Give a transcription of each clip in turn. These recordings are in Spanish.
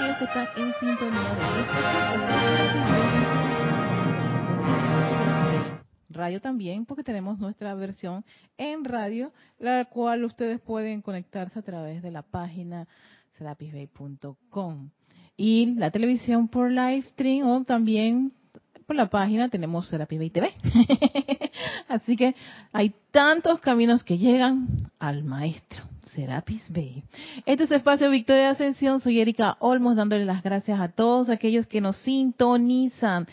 aquellos que están en sintonía radio también, porque tenemos nuestra versión en radio, la cual ustedes pueden conectarse a través de la página serapisbay.com y la televisión por live stream o también por la página tenemos Serapis TV. Así que hay tantos caminos que llegan al maestro. Serapis Bay. Este es Espacio Victoria de Ascensión. Soy Erika Olmos dándole las gracias a todos aquellos que nos sintonizan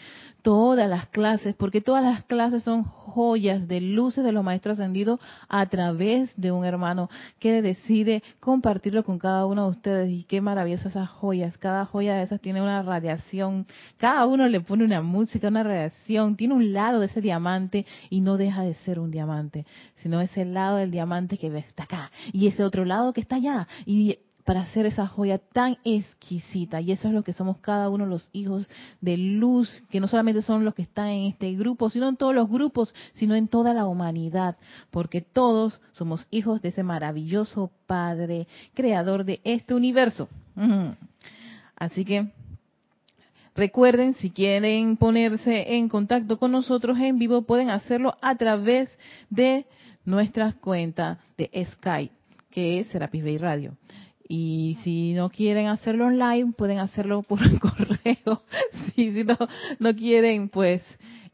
todas las clases, porque todas las clases son joyas de luces de los maestros ascendidos a través de un hermano que decide compartirlo con cada uno de ustedes. Y qué maravillosas esas joyas. Cada joya de esas tiene una radiación. Cada uno le pone una música, una radiación. Tiene un lado de ese diamante y no deja de ser un diamante, sino ese lado del diamante que está acá y ese otro lado que está allá. Y para hacer esa joya tan exquisita. Y eso es lo que somos cada uno los hijos de luz, que no solamente son los que están en este grupo, sino en todos los grupos, sino en toda la humanidad, porque todos somos hijos de ese maravilloso Padre, creador de este universo. Así que Recuerden, si quieren ponerse en contacto con nosotros en vivo, pueden hacerlo a través de nuestra cuenta de Skype, que es Serapis Bay Radio. Y si no quieren hacerlo online, pueden hacerlo por correo. si, si no, no quieren, pues,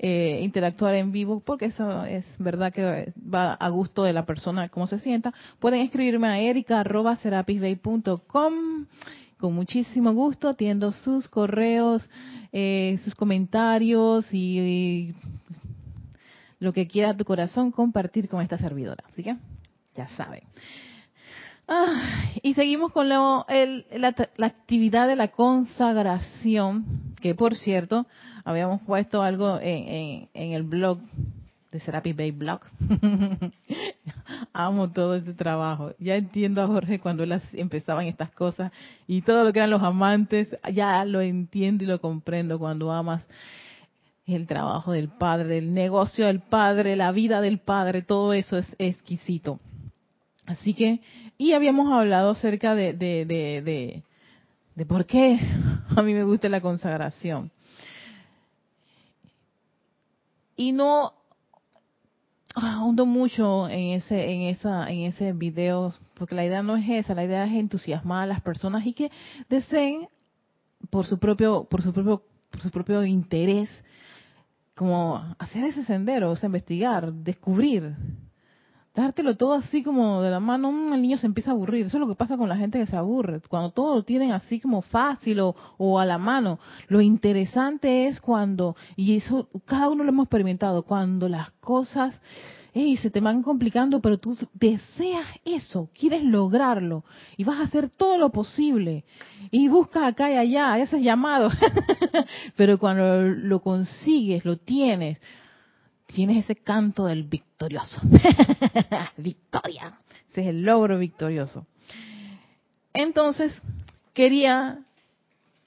eh, interactuar en vivo, porque eso es verdad que va a gusto de la persona, cómo se sienta, pueden escribirme a erica.serapisbay.com. Con muchísimo gusto atiendo sus correos, eh, sus comentarios y, y lo que quiera tu corazón compartir con esta servidora. Así que, ya saben. Ah, y seguimos con la, actividad de la consagración, que por cierto, habíamos puesto algo en, el blog de Serapis Bay Blog. Amo todo ese trabajo. Ya entiendo a Jorge cuando él empezaban estas cosas y todo lo que eran los amantes, ya lo entiendo y lo comprendo cuando amas el trabajo del Padre, el negocio del Padre, la vida del Padre, todo eso es exquisito. Así que, y habíamos hablado acerca de, de, de, por qué a mí me gusta la consagración. Y no ahondo mucho en ese, en esa, en ese video, porque la idea no es esa, la idea es entusiasmar a las personas y que deseen por su propio, por su propio, por su propio interés, como hacer ese sendero, o investigar, descubrir, dártelo todo así como de la mano, mm, el niño se empieza a aburrir. Eso es lo que pasa con la gente que se aburre. Cuando todo lo tienen así como fácil o, a la mano. Lo interesante es cuando, y eso cada uno lo hemos experimentado, cuando las cosas hey, se te van complicando, pero tú deseas eso, quieres lograrlo y vas a hacer todo lo posible y buscas acá y allá, ese es llamado. pero cuando lo consigues, lo tienes, tienes ese canto del victorioso. Victoria. Ese es el logro victorioso. Entonces, quería,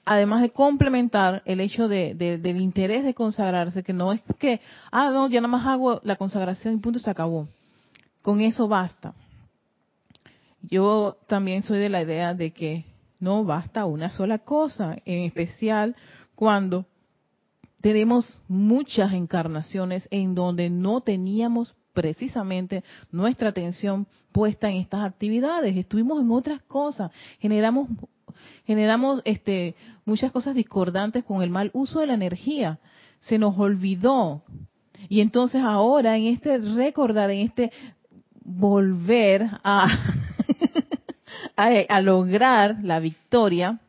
además de complementar el hecho de, del interés de consagrarse, que no es que, ah, no, ya nada más hago la consagración y punto, se acabó. Con eso basta. Yo también soy de la idea de que no basta una sola cosa, en especial cuando tenemos muchas encarnaciones en donde no teníamos precisamente nuestra atención puesta en estas actividades, estuvimos en otras cosas, generamos generamos este muchas cosas discordantes con el mal uso de la energía, se nos olvidó. Y entonces ahora en este recordar, en este volver a, a lograr la victoria,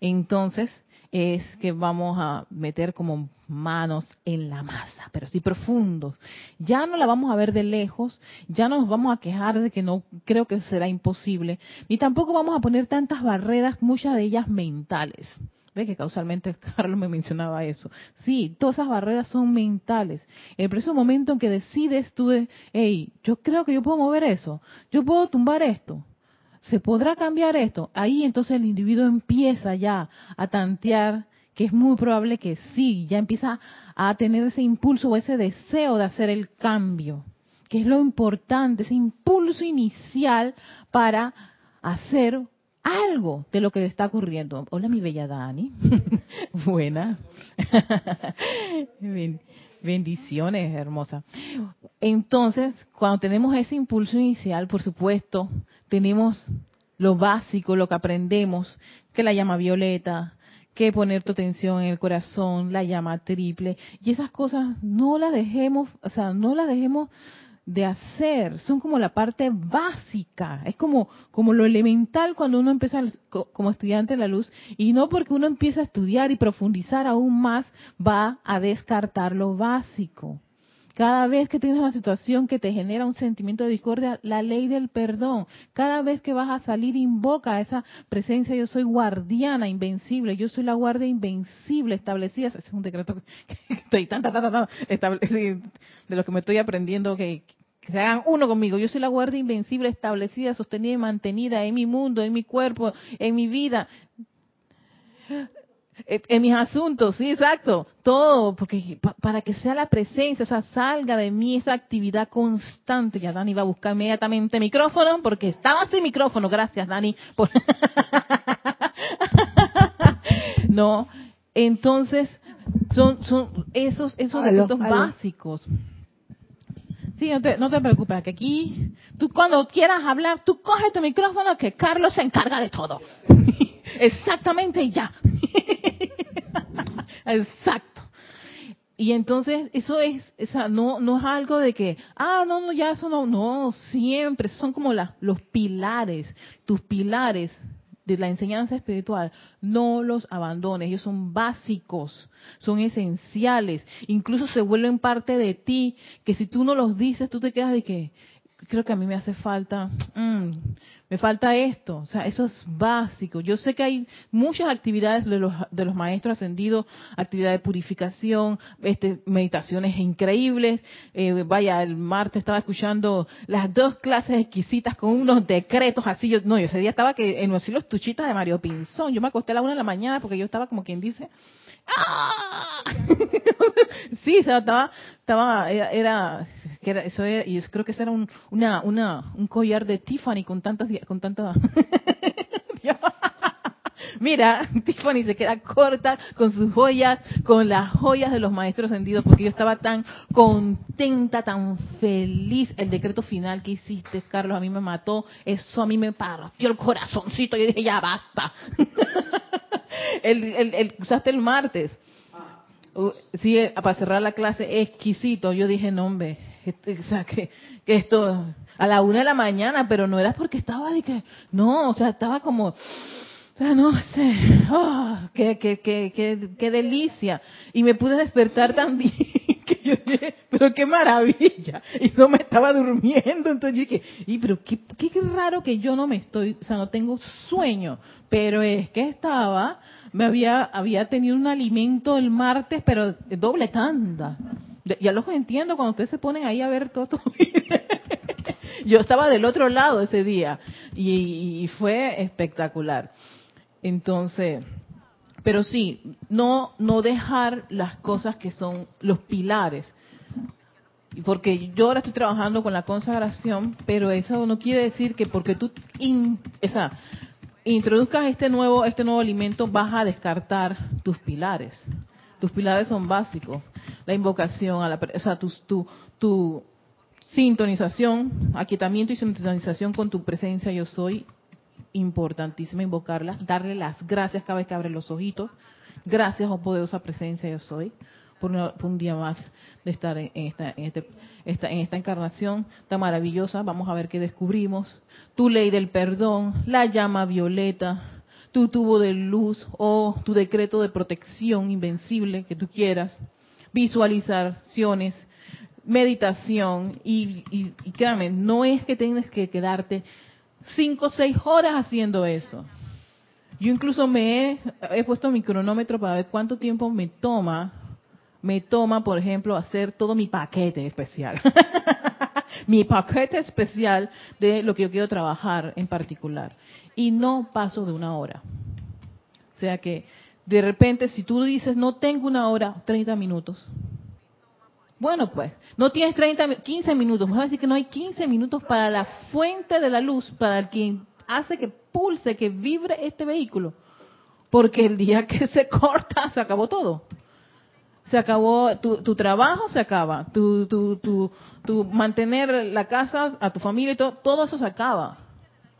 entonces es que vamos a meter como manos en la masa, pero sí profundos. Ya no la vamos a ver de lejos, ya no nos vamos a quejar de que no creo que será imposible, ni tampoco vamos a poner tantas barreras, muchas de ellas mentales. Ve que causalmente Carlos me mencionaba eso. Sí, todas esas barreras son mentales. El preciso momento en que decides tú, hey, yo creo que yo puedo mover eso, yo puedo tumbar esto, ¿Se podrá cambiar esto? Ahí entonces el individuo empieza ya a tantear que es muy probable que sí, ya empieza a tener ese impulso o ese deseo de hacer el cambio, que es lo importante, ese impulso inicial para hacer algo de lo que está ocurriendo. Hola, mi bella Dani. Buena. Bendiciones, hermosa. Entonces, cuando tenemos ese impulso inicial, por supuesto, tenemos lo básico, lo que aprendemos, que la llama violeta, que poner tu atención en el corazón, la llama triple, y esas cosas no las dejemos, o sea, no las dejemos de hacer, son como la parte básica, es como, como lo elemental cuando uno empieza como estudiante de la luz, y no porque uno empieza a estudiar y profundizar aún más, va a descartar lo básico. Cada vez que tienes una situación que te genera un sentimiento de discordia, la ley del perdón. Cada vez que vas a salir, invoca esa presencia. Yo soy guardiana invencible. Yo soy la guardia invencible establecida. Ese es un decreto que estoy tan, tan, tan, de lo que me estoy aprendiendo que, que se hagan uno conmigo. Yo soy la guardia invencible establecida, sostenida y mantenida en mi mundo, en mi cuerpo, en mi vida en mis asuntos, sí, exacto, todo, porque para que sea la presencia, o sea, salga de mí esa actividad constante. Ya Dani va a buscar inmediatamente micrófono, porque estaba sin micrófono, gracias Dani. no, entonces, son, son esos, esos básicos. Sí, no te, no te preocupes, que aquí, tú cuando quieras hablar, tú coge tu micrófono, que Carlos se encarga de todo. Exactamente, y ya. Exacto. Y entonces eso es, esa, no, no es algo de que, ah, no, no, ya eso no, no, siempre, son como la, los pilares, tus pilares de la enseñanza espiritual, no los abandones, ellos son básicos, son esenciales, incluso se vuelven parte de ti, que si tú no los dices, tú te quedas de que, creo que a mí me hace falta, mm, me falta esto, o sea, eso es básico. Yo sé que hay muchas actividades de los, de los maestros ascendidos, actividades de purificación, este, meditaciones increíbles. Eh, vaya, el martes estaba escuchando las dos clases exquisitas con unos decretos así. Yo, no, yo ese día estaba que en los tuchitas de Mario Pinzón. Yo me acosté a la una de la mañana porque yo estaba como quien dice, ¡Ah! sí, o sea, estaba, estaba, era, era eso era, y creo que eso era un, una, una, un collar de Tiffany con tantas, con tantas, Mira, Tiffany se queda corta con sus joyas, con las joyas de los maestros ascendidos, porque yo estaba tan contenta, tan feliz. El decreto final que hiciste, Carlos, a mí me mató. Eso a mí me partió el corazoncito. Yo dije, ya basta. el, el, el, usaste el martes. Uh, sí, eh, para cerrar la clase, exquisito. Yo dije, no, hombre, este, o sea, que, que, esto a la una de la mañana, pero no era porque estaba de que, no, o sea, estaba como, sea, no sé, oh, qué, qué, qué, qué, qué delicia. Y me pude despertar también, que yo pero qué maravilla. Y no me estaba durmiendo, entonces yo dije, y pero qué, qué raro que yo no me estoy, o sea, no tengo sueño, pero es que estaba me había, había tenido un alimento el martes, pero doble tanda. Ya los entiendo cuando ustedes se ponen ahí a ver todo. Yo estaba del otro lado ese día y, y fue espectacular. Entonces, pero sí, no, no dejar las cosas que son los pilares. Porque yo ahora estoy trabajando con la consagración, pero eso no quiere decir que porque tú, esa, introduzcas este nuevo, este nuevo alimento, vas a descartar tus pilares. Tus pilares son básicos. La invocación, a la, o sea, tu, tu, tu sintonización, aquietamiento y sintonización con tu presencia yo soy, importantísima invocarla, darle las gracias cada vez que abre los ojitos. Gracias, oh poderosa presencia yo soy por, un día más de estar en esta, en, este, esta, en esta encarnación tan maravillosa. Vamos a ver qué descubrimos. Tu ley del perdón, la llama violeta, tu tubo de luz o tu decreto de protección invencible que tú quieras, visualizaciones, meditación y, y, y créame, no es que tengas que quedarte cinco o seis horas haciendo eso. Yo incluso me he, he, puesto mi cronómetro para ver cuánto tiempo me toma me toma, por ejemplo, hacer todo mi paquete especial. mi paquete especial de lo que yo quiero trabajar en particular. Y no paso de una hora. O sea que, de repente, si tú dices, no tengo una hora, 30 minutos. Bueno, pues, no tienes 30, 15 minutos. Vamos a decir que no hay 15 minutos para la fuente de la luz, para quien hace que pulse, que vibre este vehículo. Porque el día que se corta, se acabó todo. Se acabó tu, trabajo, se acaba. Tu, tu, tu, tu, mantener la casa, a tu familia y todo, todo eso se acaba.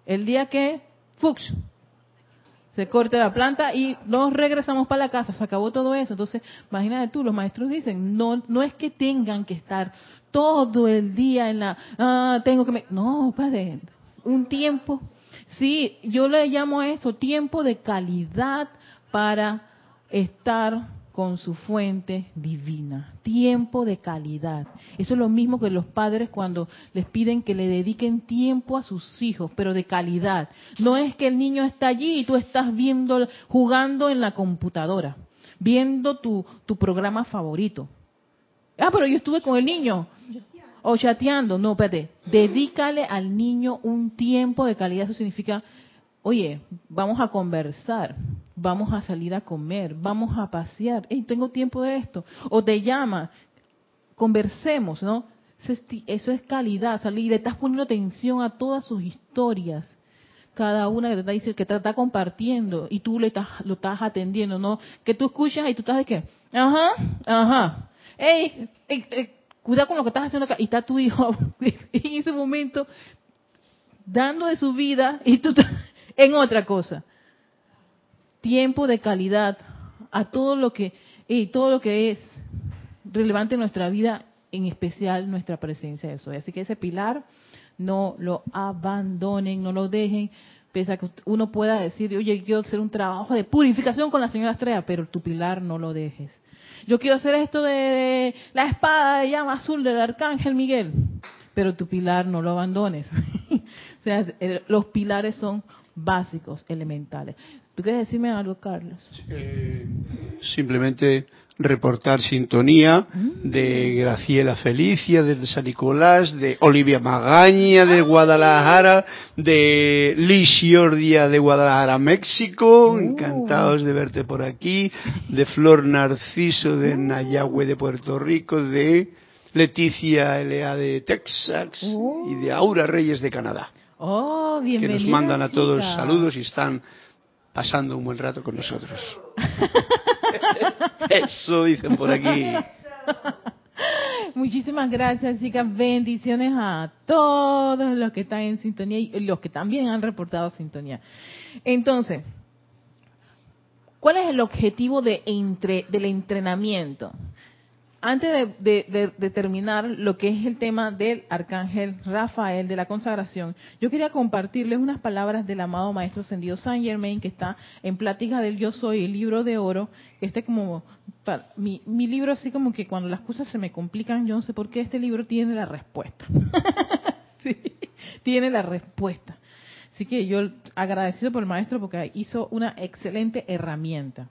El día que, fux, se corte la planta y nos regresamos para la casa, se acabó todo eso. Entonces, imagínate tú, los maestros dicen, no, no es que tengan que estar todo el día en la, ah, tengo que, me... no, padre, un tiempo. Sí, yo le llamo a eso tiempo de calidad para estar con su fuente divina. Tiempo de calidad. Eso es lo mismo que los padres cuando les piden que le dediquen tiempo a sus hijos, pero de calidad. No es que el niño está allí y tú estás viendo, jugando en la computadora, viendo tu, tu programa favorito. Ah, pero yo estuve con el niño. O chateando. No, espérate. Dedícale al niño un tiempo de calidad. Eso significa, oye, vamos a conversar, vamos a salir a comer, vamos a pasear. Hey, tengo tiempo de esto. O te llama, conversemos, ¿no? Eso es calidad, salir, le estás poniendo atención a todas sus historias, cada una que te está diciendo, que te está compartiendo y tú le estás, lo estás atendiendo, ¿no? Que tú escuchas y tú estás de qué, ajá, ajá, hey, cuida con lo que estás haciendo acá. Y está tu hijo en ese momento dando de su vida y tú en otra cosa. Tiempo de calidad a todo lo que todo lo que es relevante en nuestra vida, en especial nuestra presencia de eso. Así que ese pilar no lo abandonen, no lo dejen, pese a que uno pueda decir, oye, quiero hacer un trabajo de purificación con la señora Estrella, pero tu pilar no lo dejes yo quiero hacer esto de, la espada de llama azul del arcángel Miguel, pero tu pilar no lo abandones. o sea, los pilares son básicos, elementales. ¿Tú quieres decirme algo, Carlos? Eh, simplemente reportar sintonía de Graciela Felicia de San Nicolás, de Olivia Magaña de Guadalajara, de Liz Giordia de Guadalajara, México, uh. encantados de verte por aquí, de Flor Narciso de Nayagüe de Puerto Rico, de Leticia L.A. de Texas uh. y de Aura Reyes de Canadá. Oh, que nos mandan a todos saludos y están pasando un buen rato con nosotros. Eso dicen por aquí. Muchísimas gracias, chicas. Bendiciones a todos los que están en sintonía y los que también han reportado sintonía. Entonces, ¿cuál es el objetivo de entre, del entrenamiento? Antes de, terminar lo que es el tema del arcángel Rafael de la consagración, yo quería compartirles unas palabras del amado maestro Sendido Saint Germain que está en plática del Yo Soy, el libro de oro, que este como mi, mi libro así como que cuando las cosas se me complican, yo no sé por qué este libro tiene la respuesta. sí, tiene la respuesta. Así que yo agradecido por el maestro porque hizo una excelente herramienta.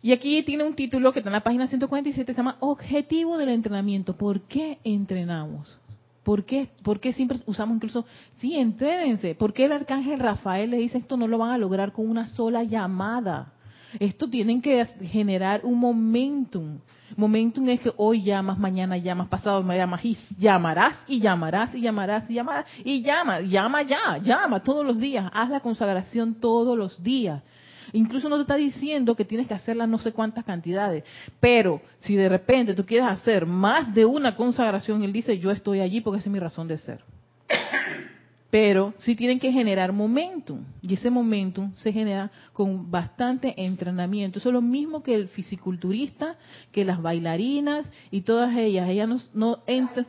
Y aquí tiene un título que está en la página 147, se llama Objetivo del entrenamiento. ¿Por qué entrenamos? ¿Por qué, ¿Por qué siempre usamos incluso, sí, entrénense? ¿Por qué el arcángel Rafael le dice esto no lo van a lograr con una sola llamada? Esto tienen que generar un momentum. Momentum es que hoy llamas, mañana llamas, pasado me llamas y llamarás y llamarás y llamarás y llamarás y llama, llama ya, llama todos los días. Haz la consagración todos los días. Incluso no te está diciendo que tienes que hacerla no sé cuántas cantidades. Pero si de repente tú quieres hacer más de una consagración, él dice, yo estoy allí porque esa es mi razón de ser. Pero sí tienen que generar momentum. Y ese momentum se genera con bastante entrenamiento. Eso es lo mismo que el fisiculturista, que las bailarinas y todas ellas. Ellas no, no entran.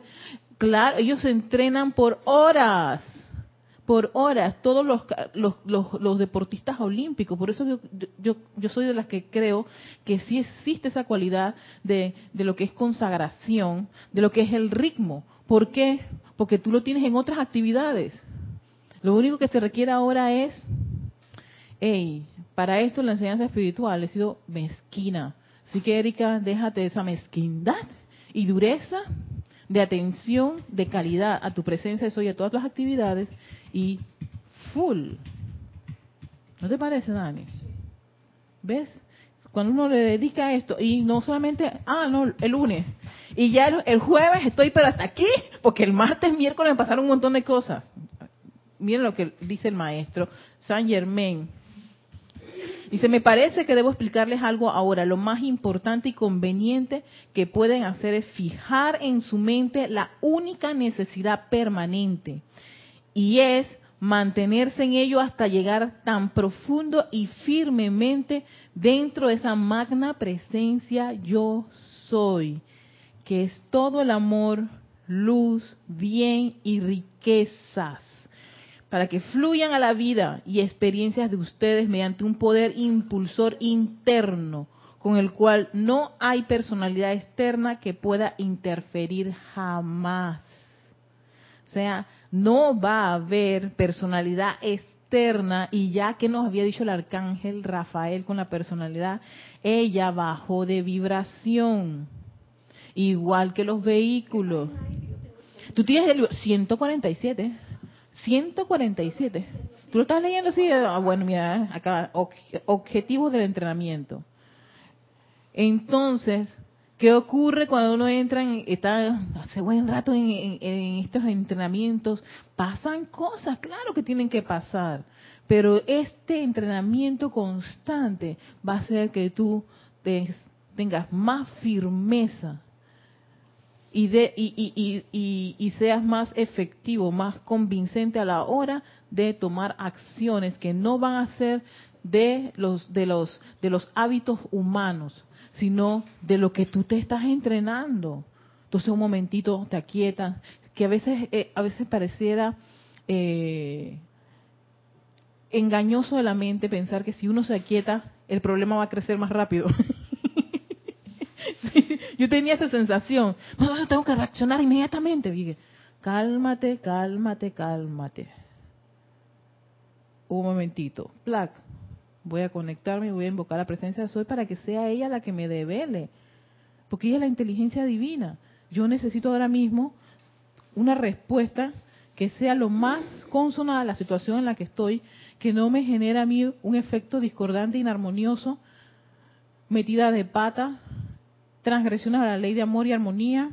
Claro, ellos se entrenan por horas por horas todos los, los, los, deportistas olímpicos. Por eso yo, yo, yo, soy de las que creo que sí existe esa cualidad de, de lo que es consagración, de lo que es el ritmo. ¿Por qué? Porque tú lo tienes en otras actividades. Lo único que se requiere ahora es, hey, para esto la enseñanza espiritual ha sido mezquina. Así que Erika, déjate de esa mezquindad y dureza de atención, de calidad a tu presencia de soy a todas las actividades y full. ¿No te parece, Dani? ¿Ves? Cuando uno le dedica a esto, y no solamente, ah, no, el lunes, y ya el, jueves estoy pero hasta aquí, porque el martes, miércoles me pasaron un montón de cosas. miren lo que dice el maestro Saint Germain. Dice, me parece que debo explicarles algo ahora. Lo más importante y conveniente que pueden hacer es fijar en su mente la única necesidad permanente. Y es mantenerse en ello hasta llegar tan profundo y firmemente dentro de esa magna presencia yo soy, que es todo el amor, luz, bien y riquezas, para que fluyan a la vida y experiencias de ustedes mediante un poder impulsor interno con el cual no hay personalidad externa que pueda interferir jamás. O sea, no va a haber personalidad externa y ya que nos había dicho el arcángel Rafael con la personalidad, ella bajó de vibración, igual que los vehículos. Tú tienes el 147, 147. ¿Tú lo estás leyendo así? Ah, bueno, mira, acá, objetivos del entrenamiento. Entonces, ¿Qué ocurre cuando uno entra, en, está hace buen rato en, estos entrenamientos? Pasan cosas, claro que tienen que pasar, pero este entrenamiento constante va a hacer que tú tengas más firmeza y, de, y, seas más efectivo, más convincente a la hora de tomar acciones que no van a ser de los de los de los hábitos humanos, sino de lo que tú te estás entrenando. Entonces un momentito te aquietas, que a veces, eh, a veces pareciera eh, engañoso de la mente pensar que si uno se aquieta, el problema va a crecer más rápido. yo tenía esa sensación, no, tengo que reaccionar inmediatamente. Dije, cálmate, cálmate, cálmate. Un momentito, plac, Voy a conectarme y voy a invocar la presencia de Soy para que sea ella la que me devele. Porque ella es la inteligencia divina. Yo necesito ahora mismo una respuesta que sea lo más consona a la situación en la que estoy, que no me genere a mí un efecto discordante, inarmonioso, metida de pata, transgresiones a la ley de amor y armonía,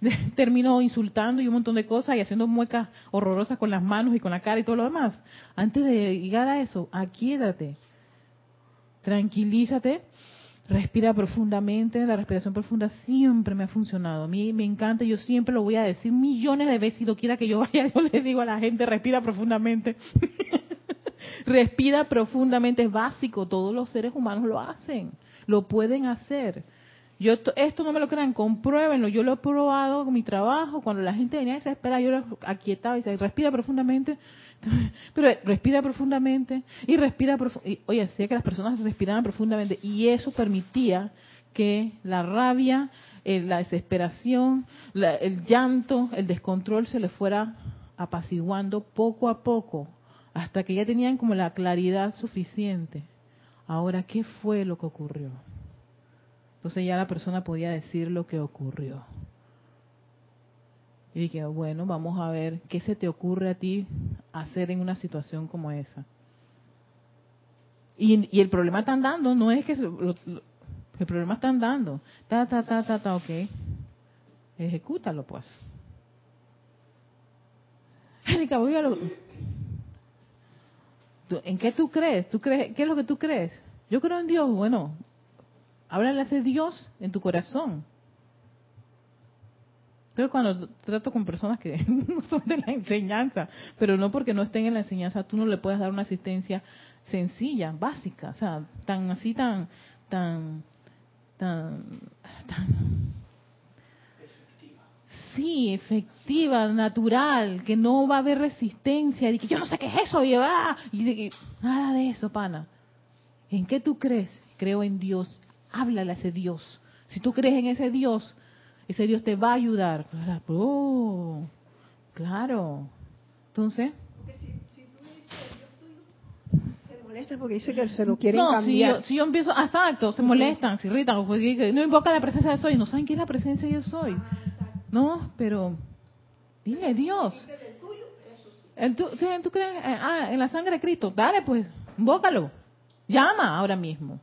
termino insultando y un montón de cosas y haciendo muecas horrorosas con las manos y con la cara y todo lo demás. Antes de llegar a eso, aquíédate, tranquilízate, respira profundamente, la respiración profunda siempre me ha funcionado, a mí me encanta, yo siempre lo voy a decir millones de veces, y quiera que yo vaya, yo le digo a la gente, respira profundamente. respira profundamente, es básico, todos los seres humanos lo hacen, lo pueden hacer. Yo esto no me lo crean, compruébenlo. Yo lo he probado con mi trabajo. Cuando la gente venía a espera, yo lo aquietaba y decía, respira profundamente. Pero respira profundamente y respira profundamente. Oye, hacía que las personas respiraban profundamente y eso permitía que la rabia, eh, la desesperación, el llanto, el descontrol se le fuera apaciguando poco a poco hasta que ya tenían como la claridad suficiente. Ahora, ¿qué fue lo que ocurrió? Entonces ya la persona podía decir lo que ocurrió. Y dije, bueno, vamos a ver qué se te ocurre a ti hacer en una situación como esa. Y, el problema está andando, no es que el problema está andando. Ta, ta, ta, ta, ta, ok. Ejecútalo, pues. Erika, voy a lo... ¿En qué tú crees? ¿Tú crees? ¿Qué es lo que tú crees? Yo creo en Dios. Bueno, háblale a Dios en tu corazón. Pero cuando trato con personas que no son de la enseñanza, pero no porque no estén en la enseñanza, tú no le puedes dar una asistencia sencilla, básica, o sea, tan así, tan, tan, tan, tan. Sí, efectiva, natural, que no va a haber resistencia, y que yo no sé qué es eso, y, ah, y nada de eso, pana. ¿En qué tú crees? Creo en Dios. Háblale a ese Dios. Si tú crees en ese Dios, ese Dios te va a ayudar. Oh, claro. Entonces. se molesta porque dice que se lo quieren no, cambiar. Si yo, si yo empiezo, exacto, se molestan, se irritan, porque no invoca la presencia de soy, no saben quién es la presencia de yo soy. no, pero dile Dios. El, ¿tú, ¿Tú crees eh, ah, en la sangre de Cristo? Dale pues, invócalo. Llama ahora mismo.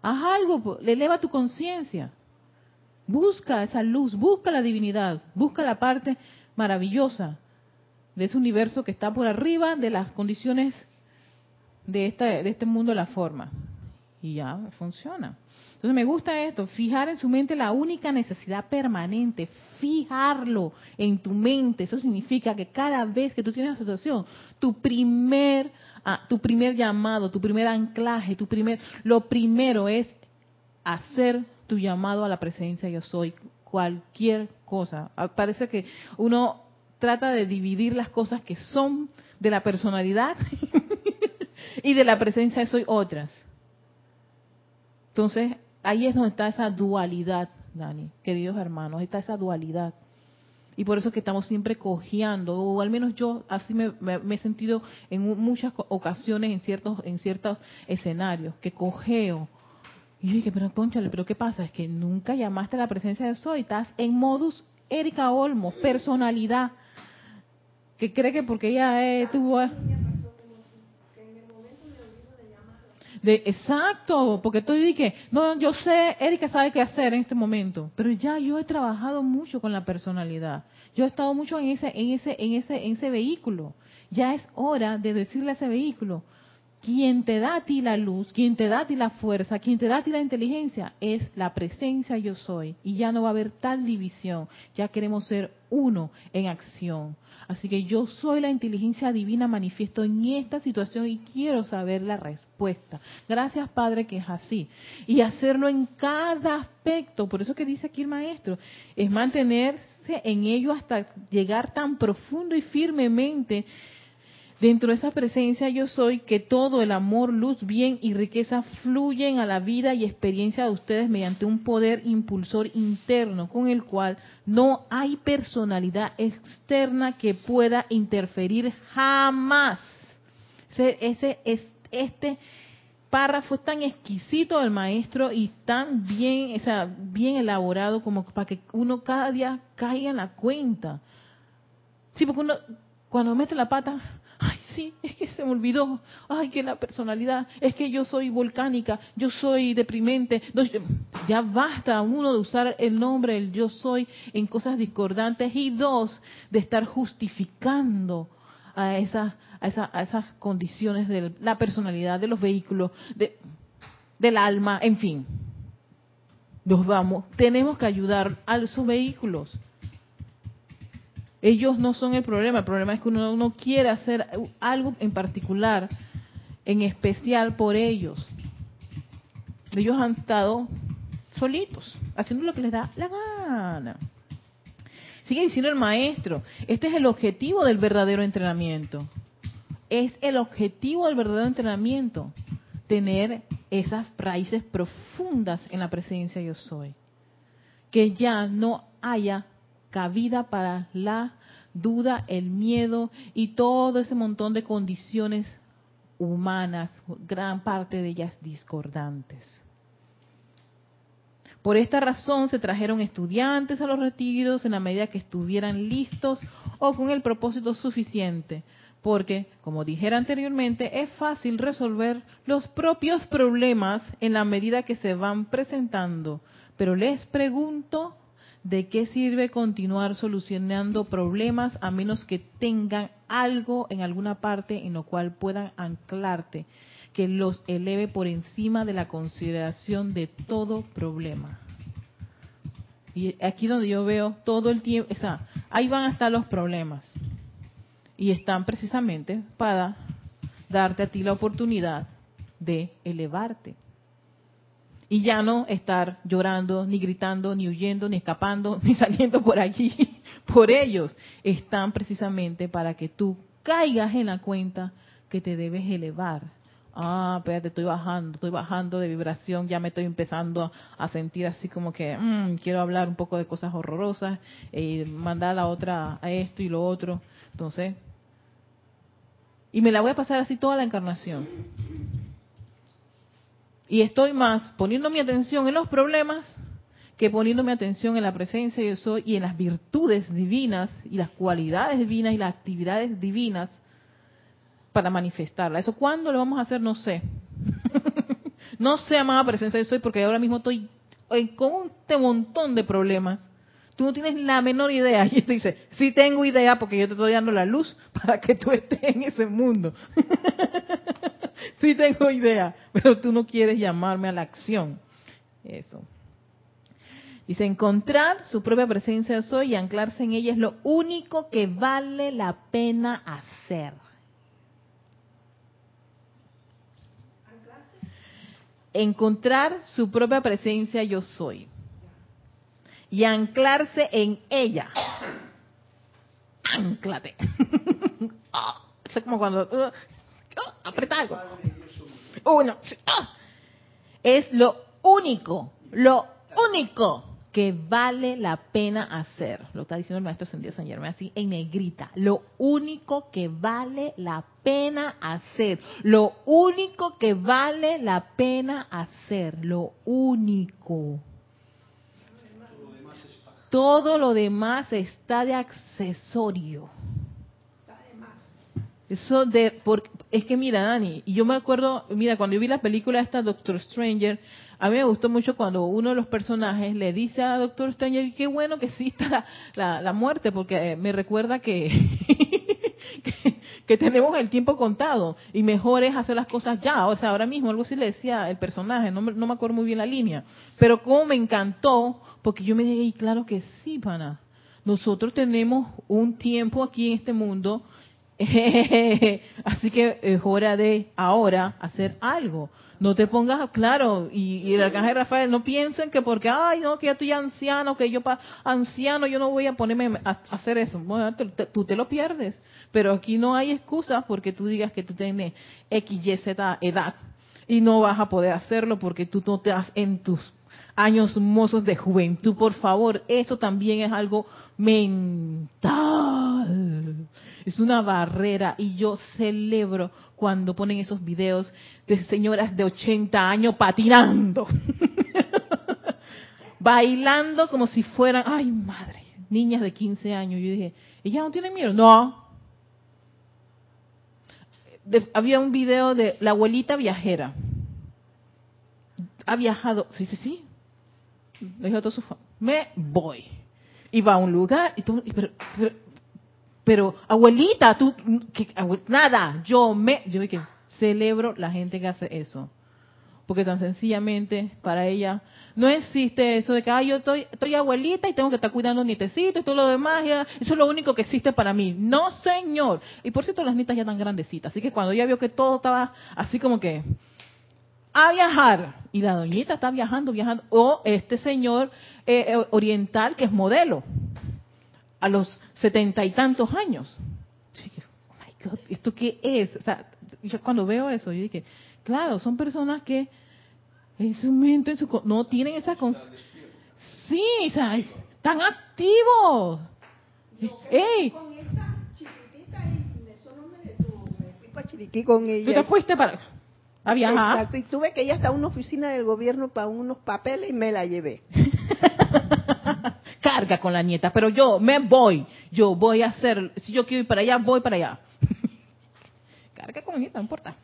Haz algo, pues, le eleva tu conciencia. Busca esa luz, busca la divinidad, busca la parte maravillosa de ese universo que está por arriba de las condiciones de, esta, de este mundo de la forma. Y ya funciona. Entonces me gusta esto, fijar en su mente la única necesidad permanente, fijarlo en tu mente. Eso significa que cada vez que tú tienes una situación, tu primer, ah, tu primer llamado, tu primer anclaje, tu primer, lo primero es hacer tu llamado a la presencia yo soy, cualquier cosa. Ah, parece que uno trata de dividir las cosas que son de la personalidad y de la presencia yo soy otras. Entonces, ahí es donde está esa dualidad, Dani, queridos hermanos, está esa dualidad. Y por eso es que estamos siempre cojeando, o al menos yo así me, he sentido en muchas ocasiones en ciertos, en ciertos escenarios, que cojeo. Y yo dije, pero ponchale, pero ¿qué pasa? Es que nunca llamaste a la presencia de Soy, estás en modus Erika Olmo, personalidad, que cree que porque ella eh, tuvo... De, exacto, porque tú dije, no, yo sé, Erika sabe qué hacer en este momento, pero ya yo he trabajado mucho con la personalidad. Yo he estado mucho en ese, en ese, en ese, en ese vehículo. Ya es hora de decirle a ese vehículo, quien te da a ti la luz, quien te da a ti la fuerza, quien te da a ti la inteligencia, es la presencia yo soy. Y ya no va a haber tal división. Ya queremos ser uno en acción. Así que yo soy la inteligencia divina manifiesto en esta situación y quiero saber la respuesta. Gracias Padre que es así. Y hacerlo en cada aspecto. Por eso que dice aquí el maestro, es mantenerse en ello hasta llegar tan profundo y firmemente Dentro de esa presencia yo soy que todo el amor, luz, bien y riqueza fluyen a la vida y experiencia de ustedes mediante un poder impulsor interno con el cual no hay personalidad externa que pueda interferir jamás. Ese, es, este párrafo es tan exquisito del maestro y tan bien, o bien elaborado como para que uno cada día caiga en la cuenta. Sí, porque uno cuando mete la pata, sí, es que se me olvidó, ay, que la personalidad, es que yo soy volcánica, yo soy deprimente. Ya basta, uno, de usar el nombre, el yo soy, en cosas discordantes, y dos, de estar justificando a, esa, a, esas condiciones de la personalidad, de los vehículos, de, del alma, en fin. Nos vamos, tenemos que ayudar a esos vehículos ellos no son el problema, el problema es que uno no quiere hacer algo en particular, en especial por ellos. Ellos han estado solitos, haciendo lo que les da la gana. Sigue diciendo el maestro, este es el objetivo del verdadero entrenamiento. Es el objetivo del verdadero entrenamiento, tener esas raíces profundas en la presencia yo soy. Que ya no haya cabida para la duda, el miedo y todo ese montón de condiciones humanas, gran parte de ellas discordantes. Por esta razón se trajeron estudiantes a los retiros en la medida que estuvieran listos o con el propósito suficiente, porque, como dijera anteriormente, es fácil resolver los propios problemas en la medida que se van presentando. Pero les pregunto, ¿de qué sirve continuar solucionando problemas a menos que tengan algo en alguna parte en lo cual puedan anclarte, que los eleve por encima de la consideración de todo problema? Y aquí donde yo veo todo el tiempo, o sea, ahí van a estar los problemas. Y están precisamente para darte a ti la oportunidad de elevarte y ya no estar llorando, ni gritando, ni huyendo, ni escapando, ni saliendo por allí por ellos. Están precisamente para que tú caigas en la cuenta que te debes elevar. Ah, espérate, estoy bajando, estoy bajando de vibración, ya me estoy empezando a sentir así como que mm, quiero hablar un poco de cosas horrorosas, y mandar a la otra a esto y lo otro. Entonces, y me la voy a pasar así toda la encarnación y estoy más poniendo mi atención en los problemas que poniendo mi atención en la presencia de soy y en las virtudes divinas y las cualidades divinas y las actividades divinas para manifestarla. Eso cuándo lo vamos a hacer no sé. no sé, amada presencia de soy, porque ahora mismo estoy con un montón de problemas. Tú no tienes la menor idea. Y te dice, sí tengo idea porque yo te estoy dando la luz para que tú estés en ese mundo. sí tengo idea, pero tú no quieres llamarme a la acción. Eso. Dice, encontrar su propia presencia de soy y anclarse en ella es lo único que vale la pena hacer. Encontrar su propia presencia yo soy y anclarse en ella. Anclate. Ah, es como cuando uh, aprieta algo. Uno. Ah. Es lo único, lo único que vale la pena hacer. Lo está diciendo el maestro Sendido San Germán así en negrita. Lo único que vale la pena hacer. Lo único que vale la pena hacer. Lo único. Todo lo demás está de accesorio. Eso de, es que mira, Dani, y yo me acuerdo, mira, cuando yo vi la película esta Doctor Stranger, a mí me gustó mucho cuando uno de los personajes le dice a Doctor Stranger, qué bueno que exista la, la, muerte, porque me recuerda que, que, tenemos el tiempo contado y mejor es hacer las cosas ya. O sea, ahora mismo algo sí le decía el personaje, no no me acuerdo muy bien la línea, pero como me encantó porque yo me dije, y claro que sí, pana. Nosotros tenemos un tiempo aquí en este mundo, así que es hora de ahora hacer algo. No te pongas, claro, y, el arcángel Rafael, no piensen que porque, ay, no, que ya estoy anciano, que yo para anciano yo no voy a ponerme a, hacer eso. Bueno, tú te lo pierdes, pero aquí no hay excusas porque tú digas que tú tienes X, Y, Z edad y no vas a poder hacerlo porque tú no te das en tus años mozos de juventud, por favor. Eso también es algo mental. Es una barrera y yo celebro cuando ponen esos videos de señoras de 80 años patinando. Bailando como si fueran, ay madre, niñas de 15 años. Yo dije, ¿ella no tiene miedo? No. había un video de la abuelita viajera. Ha viajado, sí, sí, sí, le dijo a toda su me voy. Y va a un lugar, y tú, pero, abuelita, tú, nada, yo me, yo que celebro la gente que hace eso. Porque tan sencillamente para ella no existe eso de que yo estoy, estoy abuelita y tengo que estar cuidando nietecitos y todo lo demás. eso es lo único que existe para mí. No, señor. Y por cierto, las nietas ya están grandecitas. Así que cuando ella vio que todo estaba así como que a viajar. Y la doñita está viajando, viajando. O este señor eh, eh, oriental que es modelo a los setenta y tantos años. Oh my God, ¿esto qué es? O sea, yo cuando veo eso, yo dije, claro, son personas que en su mente, en su, no tienen esa... sí, o sea, están activos. ¡Ey! Con Chiriquí ella. ¿Tú te fuiste para...? Exacto, y tuve que ir hasta una oficina del gobierno para unos papeles y me la llevé. Con la nieta, pero yo me voy, yo voy a hacer, si yo quiero ir para allá, voy para allá. Carga con la nieta, no importa.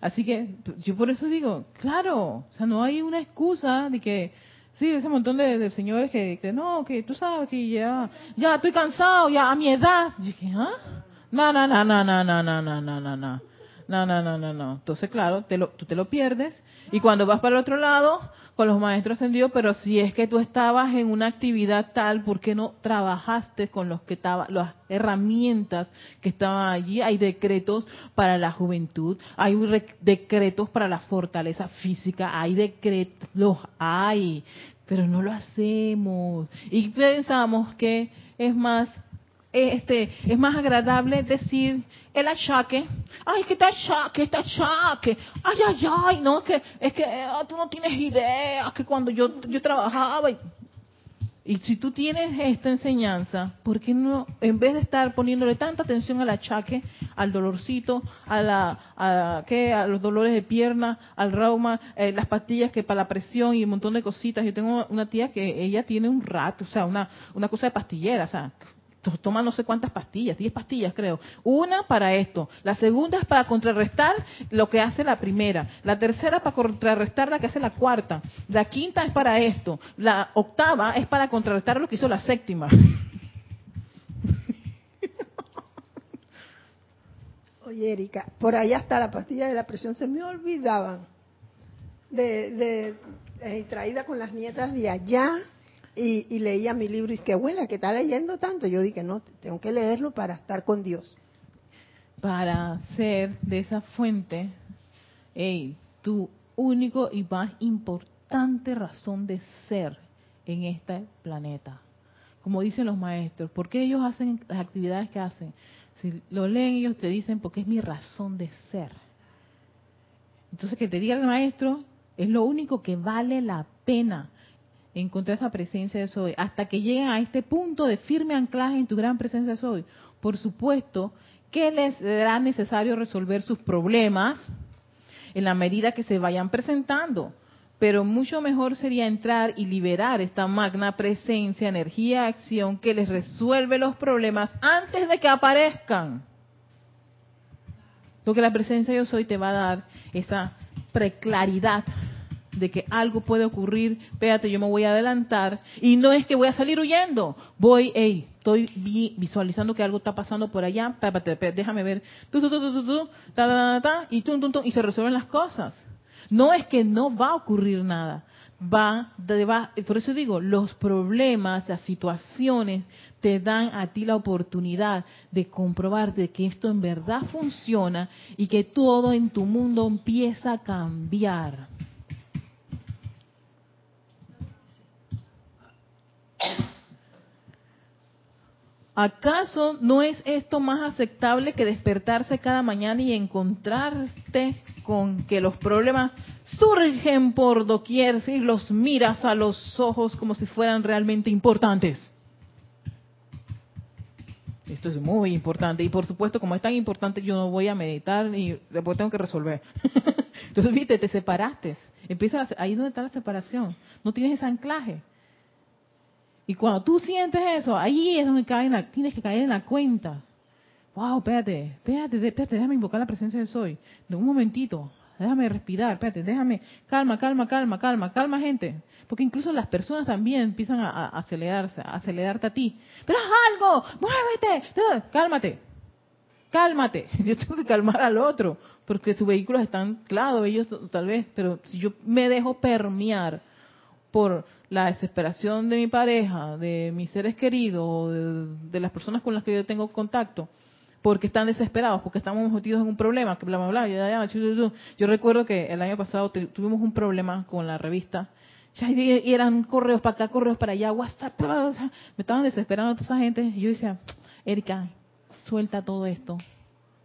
Así que yo por eso digo, claro, o sea, no hay una excusa de que, sí, ese montón de, señores que, que, no, que tú sabes que ya, ya estoy cansado, ya a mi edad. Y dije, ¿ah? No, no, no, no, no, no, no, no, no, no. No, no, no, no, no. Entonces, claro, te lo, tú te lo pierdes. Y cuando vas para el otro lado, los maestros ascendidos, pero si es que tú estabas en una actividad tal, ¿por qué no trabajaste con los que estaba, las herramientas que estaban allí? Hay decretos para la juventud, hay decretos para la fortaleza física, hay decretos, los hay, pero no lo hacemos. Y pensamos que es más este, es más agradable decir el achaque, ay, que está achaque, está achaque, ay, ay, ay, no, que es que ah, tú no tienes idea, que cuando yo, yo trabajaba y, y si tú tienes esta enseñanza, ¿por qué no, en vez de estar poniéndole tanta atención al achaque, al dolorcito, a la, a, ¿qué? a los dolores de pierna, al reuma, eh, las pastillas que para la presión y un montón de cositas? Yo tengo una tía que ella tiene un rato, o sea, una, una cosa de pastillera, o sea, toma no sé cuántas pastillas, 10 pastillas creo. Una para esto, la segunda es para contrarrestar lo que hace la primera, la tercera para contrarrestar la que hace la cuarta, la quinta es para esto, la octava es para contrarrestar lo que hizo la séptima. Oye, Erika, por allá está la pastilla de la presión, se me olvidaban. De, de eh, traída con las nietas de allá y, leía mi libro y que abuela, que está leyendo tanto. Yo dije, no, tengo que leerlo para estar con Dios. para ser de esa fuente, ey, tu único y más importante razón de ser en este planeta. Como dicen los maestros, ¿por qué ellos hacen las actividades que hacen? Si lo leen ellos te dicen porque es mi razón de ser. Entonces que te diga el maestro es lo único que vale la pena encontrar esa presencia de soy, hasta que lleguen a este punto de firme anclaje en tu gran presencia de soy. Por supuesto que les será necesario resolver sus problemas en la medida que se vayan presentando, pero mucho mejor sería entrar y liberar esta magna presencia, energía, acción que les resuelve los problemas antes de que aparezcan. Porque la presencia yo soy te va a dar esa preclaridad de que algo puede ocurrir, espérate, yo me voy a adelantar y no es que voy a salir huyendo, voy, hey, estoy vi- visualizando que algo está pasando por allá, déjame ver, tu, tu, tu, ta, ta, ta, y tum, tum, tum, y se resuelven las cosas. No es que no va a ocurrir nada, va, de- va, por eso digo, los problemas, las situaciones te dan a ti la oportunidad de comprobar de que esto en verdad funciona y que todo en tu mundo empieza a cambiar. ¿Acaso no es esto más aceptable que despertarse cada mañana y encontrarte con que los problemas surgen por doquier si los miras a los ojos como si fueran realmente importantes? Esto es muy importante y por supuesto como es tan importante yo no voy a meditar y después tengo que resolver. Entonces, viste, te separaste. Empieza a- ahí donde está la separación. No tienes ese anclaje. Y cuando tú sientes eso, ahí es donde cae en la- tienes que caer en la cuenta. Wow, espérate, espérate, espérate, déjame invocar la presencia de soy. De un momentito, déjame respirar, espérate, déjame, calma, calma, calma, calma, calma, gente. Porque incluso las personas también empiezan a, acelerarse, a acelerarte a ti. Pero haz algo, muévete, cálmate, cálmate. Yo tengo que calmar al otro, porque sus vehículos están, claro, ellos tal vez, pero si yo me dejo permear por la desesperación de mi pareja, de mis seres queridos, de, las personas con las que yo tengo contacto, porque están desesperados, porque estamos metidos en un problema, que bla, bla, bla. Yo recuerdo que el año pasado tu- tuvimos un problema con la revista, y eran correos para acá, correos para allá, WhatsApp, bla, me estaban desesperando toda esa gente, y yo decía, Erika, suelta todo esto,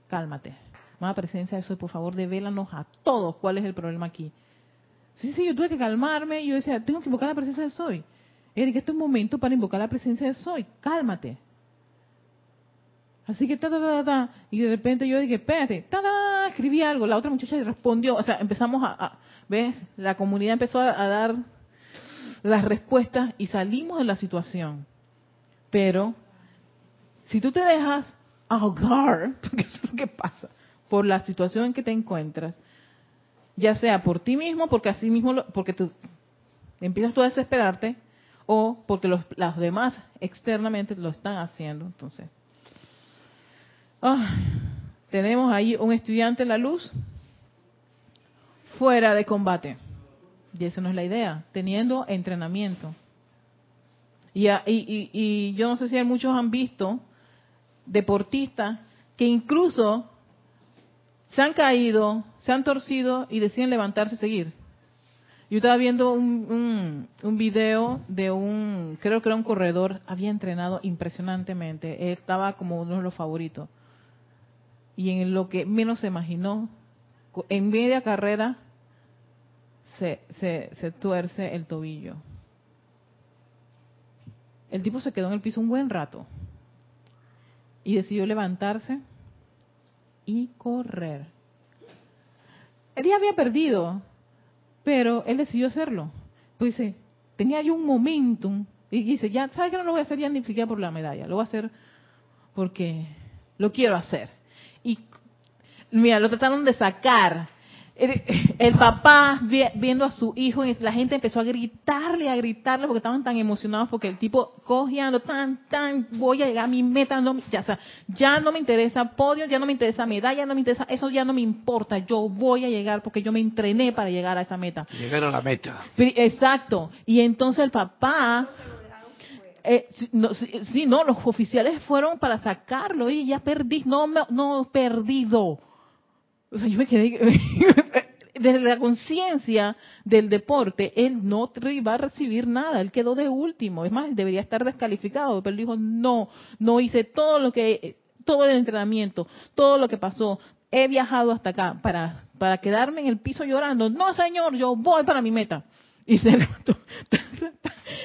cálmate. Más presencia de eso, por favor, devélanos a todos cuál es el problema aquí. Sí, sí, yo tuve que calmarme yo decía, tengo que invocar la presencia de Soy. Erika, este es un momento para invocar la presencia de Soy, cálmate. Así que ta, ta, ta, ta, y de repente yo dije, espérate, ta, ta, escribí algo, la otra muchacha respondió, o sea, empezamos a, a- ¿ves? La comunidad empezó a, a dar las respuestas y salimos de la situación. Pero, si tú te dejas ahogar, porque eso es lo que pasa, por la situación en que te encuentras, ya sea por ti mismo, porque así mismo, lo- porque tú empiezas tú a desesperarte, o porque los, las demás externamente lo están haciendo. Entonces, ah, tenemos ahí un estudiante en la luz fuera de combate. Y esa no es la idea, teniendo entrenamiento. Y, y, y- y yo no sé si muchos han visto deportistas que incluso se han caído, se han torcido y deciden levantarse y seguir. Yo estaba viendo un, un, video de un, creo que era un corredor, había entrenado impresionantemente. Él estaba como uno de los favoritos. Y en lo que menos se imaginó, en media carrera, se, se, se tuerce el tobillo. El tipo se quedó en el piso un buen rato. Y decidió levantarse y correr. Él ya había perdido, pero él decidió hacerlo. Pues dice, tenía yo un momentum Y dice, ya, ¿sabes que no lo voy a hacer ya ni siquiera por la medalla? Lo voy a hacer porque lo quiero hacer. Y mira, lo trataron de sacar. El, el papá vi- viendo a su hijo, la gente empezó a gritarle, a gritarle porque estaban tan emocionados porque el tipo cogiendo tan, tan, voy a llegar a mi meta, no, ya, o sea, ya no me interesa podio, ya no me interesa medalla, no me interesa, eso ya no me importa, yo voy a llegar porque yo me entrené para llegar a esa meta. Llegar a la meta. Exacto. Y entonces el papá, eh, no, sí, sí, no, los oficiales fueron para sacarlo y ya perdí, no, no perdido. O sea, yo me quedé desde la conciencia del deporte, él no iba a recibir nada, él quedó de último, es más, debería estar descalificado, pero él dijo, no, no hice todo lo que, todo el entrenamiento, todo lo que pasó, he viajado hasta acá para, para quedarme en el piso llorando, no señor, yo voy para mi meta. Y se.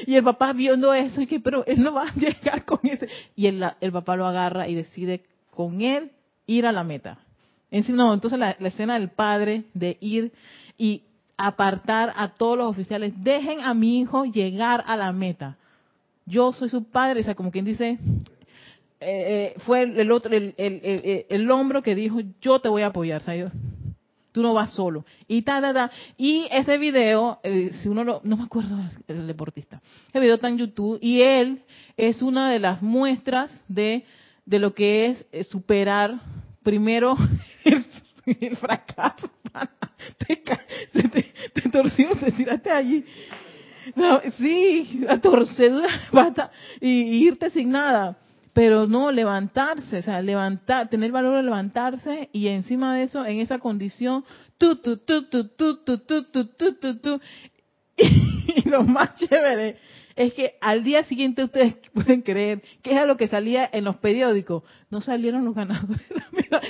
Y el papá viendo eso, y que, pero él no va a llegar con ese. Y el, el papá lo agarra y decide con él ir a la meta. En sí, no, entonces la, la escena del padre de ir y apartar a todos los oficiales, dejen a mi hijo llegar a la meta. Yo soy su padre, o sea, como quien dice, eh, eh, fue el, otro, el, el, el- hombro que dijo, yo te voy a apoyar, yo- tú no vas solo. Y ta, ta, ta. Y ese video, eh, si uno lo, no me acuerdo el deportista, ese video está en YouTube y él es una de las muestras de, de lo que es superar primero el, el fracaso. Te, se te, te torció, te tiraste allí. Sí, la torcedura y, irte sin nada. Pero no, levantarse, o sea, levantar, tener valor de levantarse y encima de eso, en esa condición, tu, tu, tu, tu, tu, tu, tu, tu, tu, tu, tu. Y lo más chévere es que al día siguiente ustedes pueden creer que es lo que salía en los periódicos. No salieron los ganadores.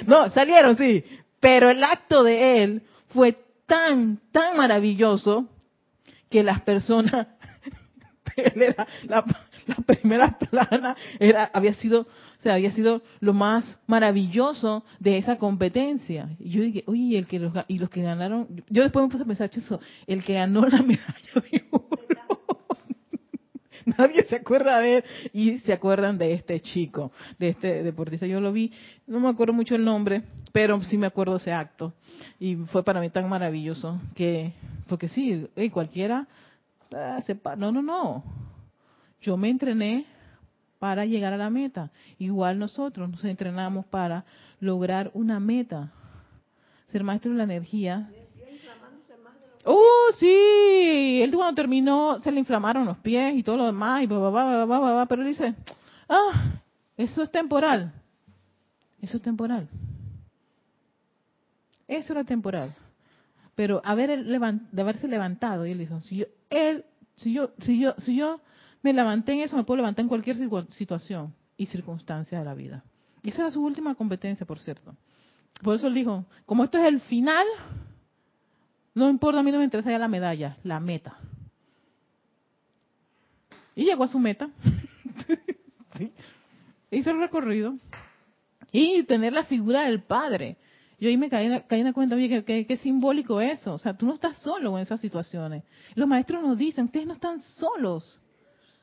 No, salieron, sí. Pero el acto de él fue tan, tan maravilloso que las personas era la, primera plana era había sido o sea había sido lo más maravilloso de esa competencia y yo dije oye y el que los, y los que ganaron yo después me puse a pensar eso el que ganó la medalla de oro nadie se acuerda de él. Y se acuerdan de este chico de este deportista. Yo lo vi no me acuerdo mucho el nombre pero sí me acuerdo ese acto. Y fue para mí tan maravilloso que porque sí eh, cualquiera ah, sepa- no no no. Yo me entrené para llegar a la meta. Igual nosotros nos entrenamos para lograr una meta ser maestro de la energía Oh, sí, él cuando terminó se le inflamaron los pies y todo lo demás y bla, bla, pero él dice, ah, eso es temporal, eso es temporal, eso era temporal, pero haber de haberse levantado, y él dijo, si yo, él, si yo, si yo, si yo me levanté en eso, me puedo levantar en cualquier situa- situación y circunstancia de la vida. Y esa era su última competencia, por cierto. Por eso él dijo, como esto es el final, no importa, a mí no me interesa ya la medalla, la meta. Y llegó a su meta. Sí. Hizo el recorrido. Y tener la figura del padre. Yo ahí me caí, caí en la cuenta, oye, qué simbólico eso. O sea, tú no estás solo en esas situaciones. Los maestros nos dicen, ustedes no están solos.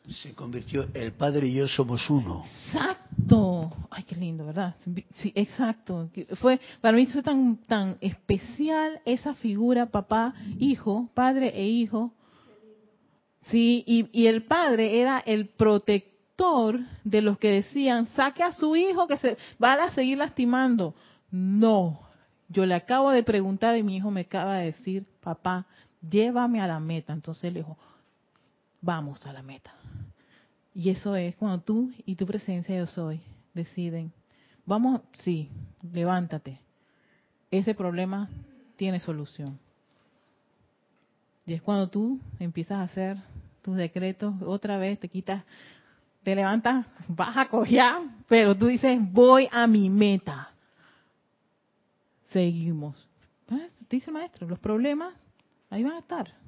Se convirtió, el padre y yo somos uno. Exacto. Ay, qué lindo, ¿verdad? Sí, exacto. Fue para mí fue tan tan especial esa figura papá, hijo, padre e hijo. Sí, y, y el padre era el protector de los que decían, saque a su hijo que se va a seguir lastimando. No, yo le acabo de preguntar y mi hijo me acaba de decir, papá, llévame a la meta. Entonces él dijo, vamos a la meta. Y eso es cuando tú y tu presencia yo soy deciden, vamos, sí, levántate. Ese problema tiene solución. Y es cuando tú empiezas a hacer tus decretos, otra vez te quitas, te levantas, vas a cojear, pero tú dices, voy a mi meta. Seguimos. Ah, Dice el maestro, los problemas ahí van a estar.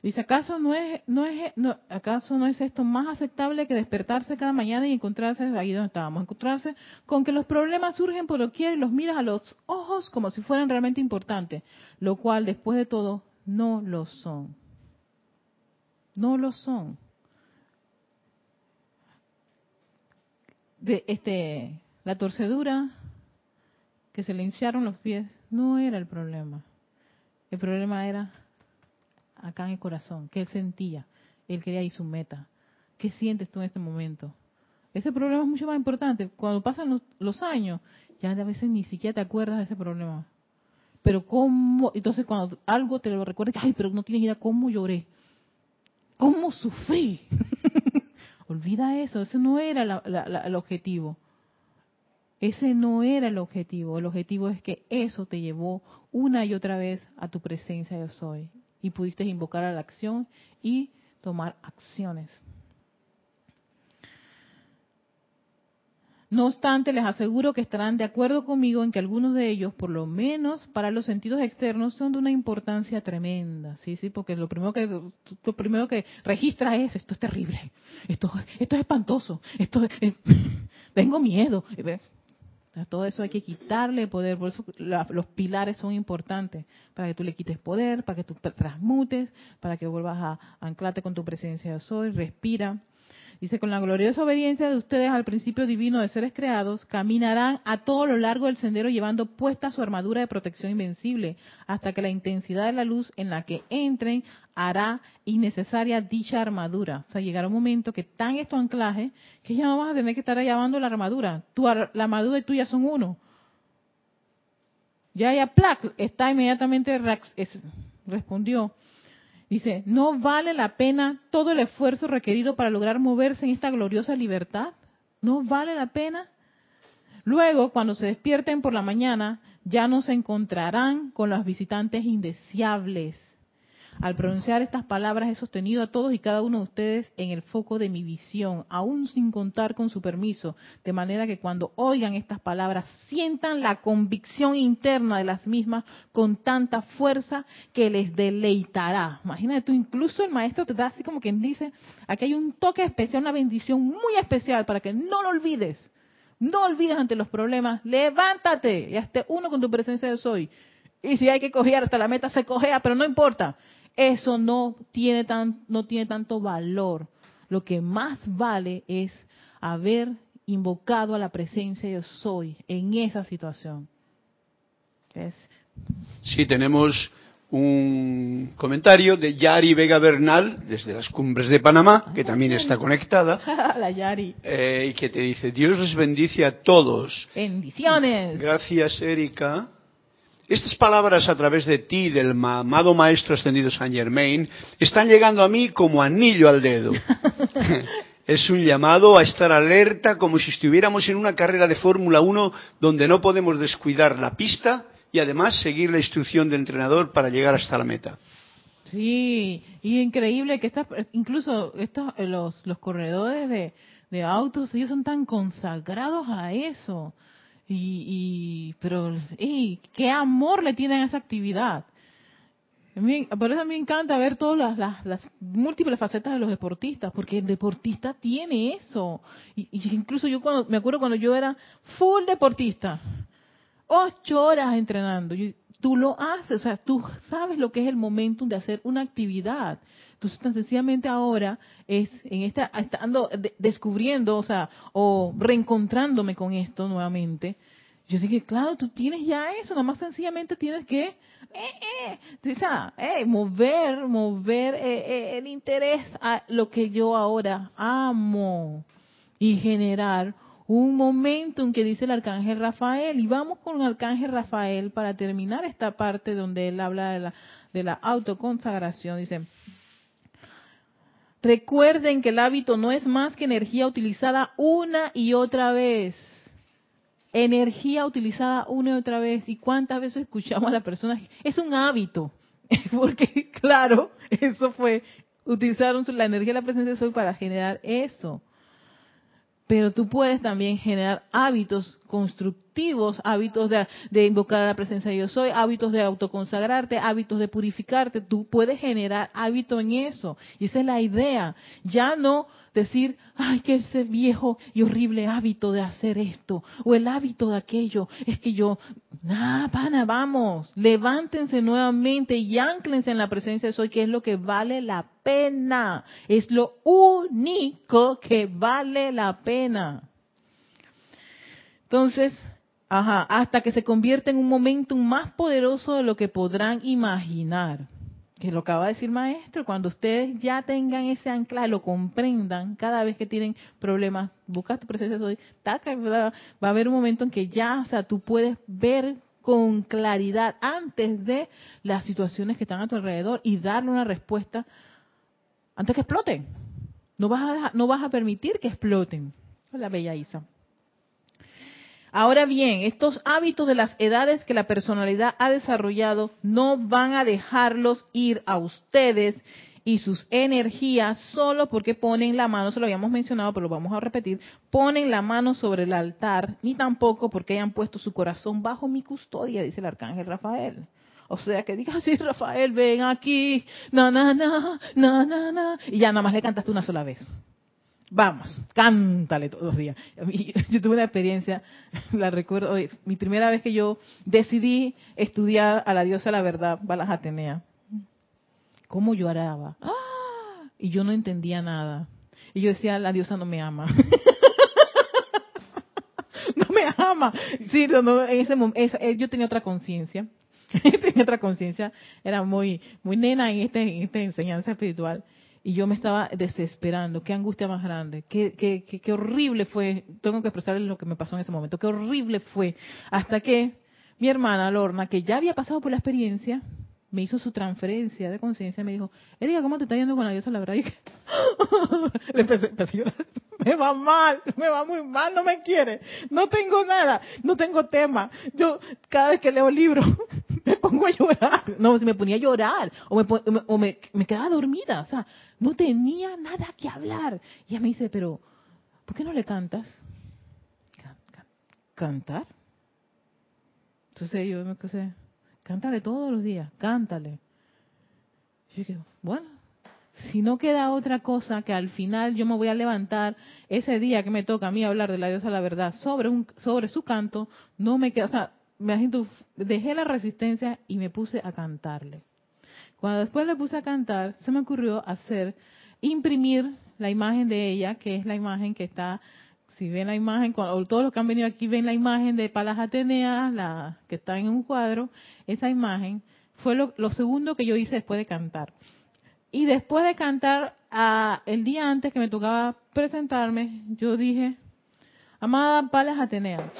Dice, ¿acaso no es, no es, no, acaso no es esto más aceptable que despertarse cada mañana y encontrarse, ahí donde estábamos, encontrarse con que los problemas surgen por doquier y los miras a los ojos como si fueran realmente importantes, lo cual después de todo no lo son. No lo son. De este, la torcedura que se le hincharon los pies no era el problema. El problema era acá en el corazón, que él sentía, él quería ir su meta. ¿Qué sientes tú en este momento? Ese problema es mucho más importante. Cuando pasan los, años, ya a veces ni siquiera te acuerdas de ese problema. Pero cómo, entonces cuando algo te lo recuerda, ay, pero no tienes idea cómo lloré, cómo sufrí. Olvida eso, ese no era el objetivo. Ese no era el objetivo. El objetivo es que eso te llevó una y otra vez a tu presencia yo soy. Y pudiste invocar a la acción y tomar acciones. No obstante, les aseguro que estarán de acuerdo conmigo en que algunos de ellos, por lo menos para los sentidos externos, son de una importancia tremenda, sí, sí, porque lo primero que lo primero que registra es esto es terrible, esto esto es espantoso, esto es, tengo miedo. Todo eso hay que quitarle poder, por eso los pilares son importantes, para que tú le quites poder, para que tú transmutes, para que vuelvas a anclarte con tu presencia de soy, respira Dice, con la gloriosa obediencia de ustedes al principio divino de seres creados, caminarán a todo lo largo del sendero llevando puesta su armadura de protección invencible, hasta que la intensidad de la luz en la que entren hará innecesaria dicha armadura. O sea, llegará un momento que tan es anclaje que ya no vas a tener que estar llevando la armadura. Tu, la armadura y tuya son uno. Ya, ya, plac, está inmediatamente respondió. Dice, ¿no vale la pena todo el esfuerzo requerido para lograr moverse en esta gloriosa libertad? ¿No vale la pena? Luego, cuando se despierten por la mañana, ya no se encontrarán con los visitantes indeseables al pronunciar estas palabras he sostenido a todos y cada uno de ustedes en el foco de mi visión, aún sin contar con su permiso, de manera que cuando oigan estas palabras sientan la convicción interna de las mismas con tanta fuerza que les deleitará. Imagínate tú, incluso el maestro te da así como quien dice, aquí hay un toque especial, una bendición muy especial para que no lo olvides. No olvides ante los problemas, levántate y hazte uno con tu presencia de soy. Y si hay que coger hasta la meta, se cogea, pero no importa eso no tiene, tan, no tiene tanto valor. Lo que más vale es haber invocado a la presencia yo soy en esa situación. Sí, tenemos un comentario de Yari Vega Bernal desde las cumbres de Panamá, que también está conectada. la Yari. Eh, y que te dice, Dios les bendice a todos. Bendiciones. Gracias, Erika. Estas palabras a través de ti, del amado Maestro Ascendido Saint Germain, están llegando a mí como anillo al dedo. es un llamado a estar alerta como si estuviéramos en una carrera de Fórmula 1 donde no podemos descuidar la pista y además seguir la instrucción del entrenador para llegar hasta la meta. Sí, y increíble que incluso estos, los, los corredores de, de autos, ellos son tan consagrados a eso. Y, y pero, qué amor le tienen a esa actividad. por eso me encanta ver todas las, múltiples facetas de los deportistas, porque el deportista tiene eso. Y, incluso yo cuando, me acuerdo cuando yo era full deportista, ocho horas entrenando, tú lo haces, o sea, tú sabes lo que es el momento de hacer una actividad. Entonces, tan sencillamente ahora es en esta, estando descubriendo, o sea, o reencontrándome con esto nuevamente. Yo dije, claro, tú tienes ya eso, nada más sencillamente tienes que eh, eh, o sea, eh, mover, mover eh, eh, el interés a lo que yo ahora amo y generar un momento en que dice el arcángel Rafael. Y vamos con el arcángel Rafael para terminar esta parte donde él habla de la, de la autoconsagración. Dice, Recuerden que el hábito no es más que energía utilizada una y otra vez. Energía utilizada una y otra vez. ¿Y cuántas veces escuchamos a la persona? Es un hábito. Porque, claro, eso fue, utilizaron la energía de la presencia de sol para generar eso. Pero tú puedes también generar hábitos constructivos, hábitos de, invocar a la presencia de yo soy, hábitos de autoconsagrarte, hábitos de purificarte. Tú puedes generar hábito en eso. Y esa es la idea. Ya no decir, ay, que ese viejo y horrible hábito de hacer esto, o el hábito de aquello, es que yo, nada, pana, vamos, levántense nuevamente y anclense en la presencia de Soy, que es lo que vale la pena, es lo único que vale la pena. Entonces, ajá, hasta que se convierte en un momento más poderoso de lo que podrán imaginar que lo acaba de decir maestro, cuando ustedes ya tengan ese anclaje, lo comprendan, cada vez que tienen problemas, buscas tu presencia hoy, va a haber un momento en que ya, o sea, tú puedes ver con claridad antes de las situaciones que están a tu alrededor y darle una respuesta antes que exploten. No vas a, no vas a permitir que exploten. Hola, bella Isa. Ahora bien, estos hábitos de las edades que la personalidad ha desarrollado no van a dejarlos ir a ustedes y sus energías solo porque ponen la mano, se lo habíamos mencionado, pero lo vamos a repetir, ponen la mano sobre el altar, ni tampoco porque hayan puesto su corazón bajo mi custodia, dice el arcángel Rafael. O sea, que diga así, Rafael, ven aquí, na, na, na, na, na, na, y ya nada más le cantaste una sola vez. Vamos, cántale todos los días. Yo tuve una experiencia, la recuerdo, mi primera vez que yo decidí estudiar a la diosa de la verdad, Balas Atenea. ¿Cómo lloraba? ¡Ah! Y yo no entendía nada. Y yo decía, la diosa no me ama. no me ama. Sí, no, en ese momento, eh, yo tenía otra conciencia. tenía otra conciencia. Era muy, muy nena en, este, en esta enseñanza espiritual y yo me estaba desesperando. Qué angustia más grande. Qué, qué, qué, horrible fue. Tengo que expresarles lo que me pasó en ese momento. Qué horrible fue. Hasta que mi hermana Lorna, que ya había pasado por la experiencia, me hizo su transferencia de conciencia y me dijo, Erika, ¿cómo te está yendo con la diosa? La verdad, y que... Le empecé, a. Me va mal, me va muy mal, no me quiere, no tengo nada, no tengo tema. Yo cada vez que leo libros pongo a llorar. No, si me ponía a llorar o me, o me, me quedaba dormida. O sea, no tenía nada que hablar. Y ella me dice, pero, ¿por qué no le cantas? ¿Cantar? Entonces yo me puse, cántale todos los días, cántale. yo dije, bueno, si no queda otra cosa que al final yo me voy a levantar ese día que me toca a mí hablar de la diosa la verdad sobre un sobre su canto, no me queda, o sea, dejé la resistencia y me puse a cantarle. Cuando después le puse a cantar, se me ocurrió hacer, imprimir la imagen de ella, que es la imagen que está, si ven la imagen, o todos los que han venido aquí ven la imagen de Palas Atenea, la que está en un cuadro, esa imagen fue lo, segundo que yo hice después de cantar. Y después de cantar, el día antes que me tocaba presentarme, yo dije, amada Palas Atenea,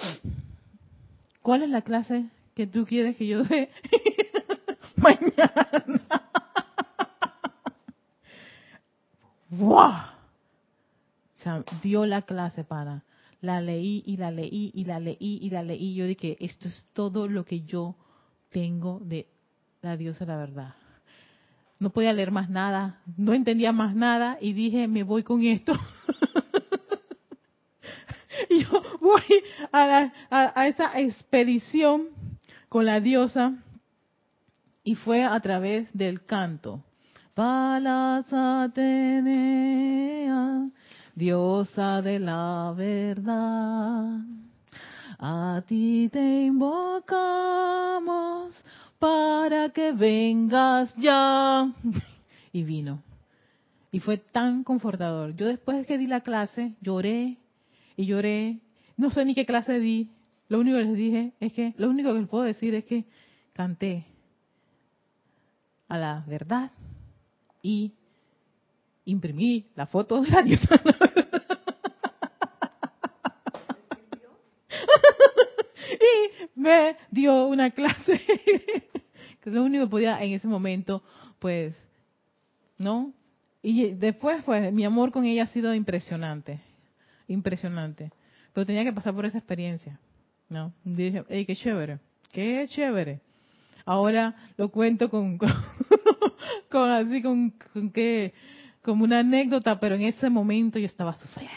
¿cuál es la clase que tú quieres que yo dé mañana? ¡Wow! O sea, dio la clase para. La leí y la leí y la leí y la leí. Yo dije, esto es todo lo que yo tengo de la diosa la verdad. No podía leer más nada, no entendía más nada y dije, me voy con esto. voy a, a, esa expedición con la diosa y fue a través del canto. Palas Atenea, diosa de la verdad, a ti te invocamos para que vengas ya. Y vino. Y fue tan confortador. Yo después que di la clase, lloré y lloré. No sé ni qué clase di. Lo único que les dije es que, lo único que les puedo decir es que canté a la verdad y imprimí la foto de la diosa. y me dio una clase que lo único que podía en ese momento, pues, ¿no? Y después, pues, mi amor con ella ha sido impresionante impresionante. Pero tenía que pasar por esa experiencia. ¿no? Dije, hey, qué chévere, qué chévere. Ahora lo cuento con, con, así, con, con que, como una anécdota, pero en ese momento yo estaba sufriendo.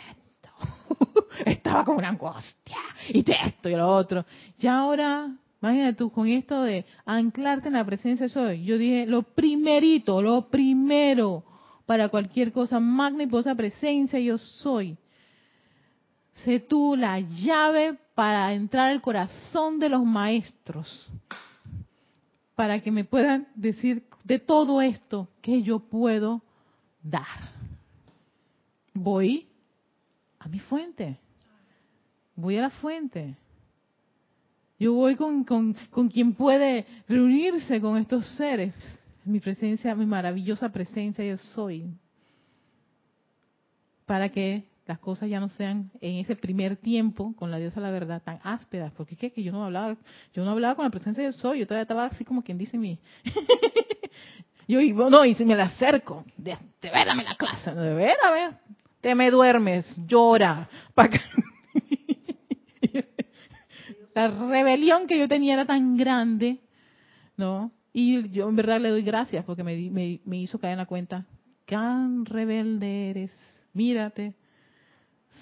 estaba con una angustia y de esto y lo otro. Y ahora, imagínate tú, con esto de anclarte en la presencia de soy, yo dije, lo primerito, lo primero para cualquier cosa, magna y poderosa presencia yo soy. Sé tú la llave para entrar al corazón de los maestros, para que me puedan decir de todo esto que yo puedo dar. Voy a mi fuente. Voy a la fuente. Yo voy con, con, con quien puede reunirse con estos seres. Mi presencia, mi maravillosa presencia yo soy. Para que las cosas ya no sean en ese primer tiempo con la diosa la verdad tan ásperas, porque ¿qué? que yo no hablaba, yo no hablaba con la presencia yo soy, yo todavía estaba así como quien dice mi yo no, y si me la acerco, de, de dame la clase, de veras, te me duermes, llora, para la rebelión que yo tenía era tan grande, ¿no? Y yo en verdad le doy gracias porque me, me, me hizo caer en la cuenta, tan rebelde eres, mírate,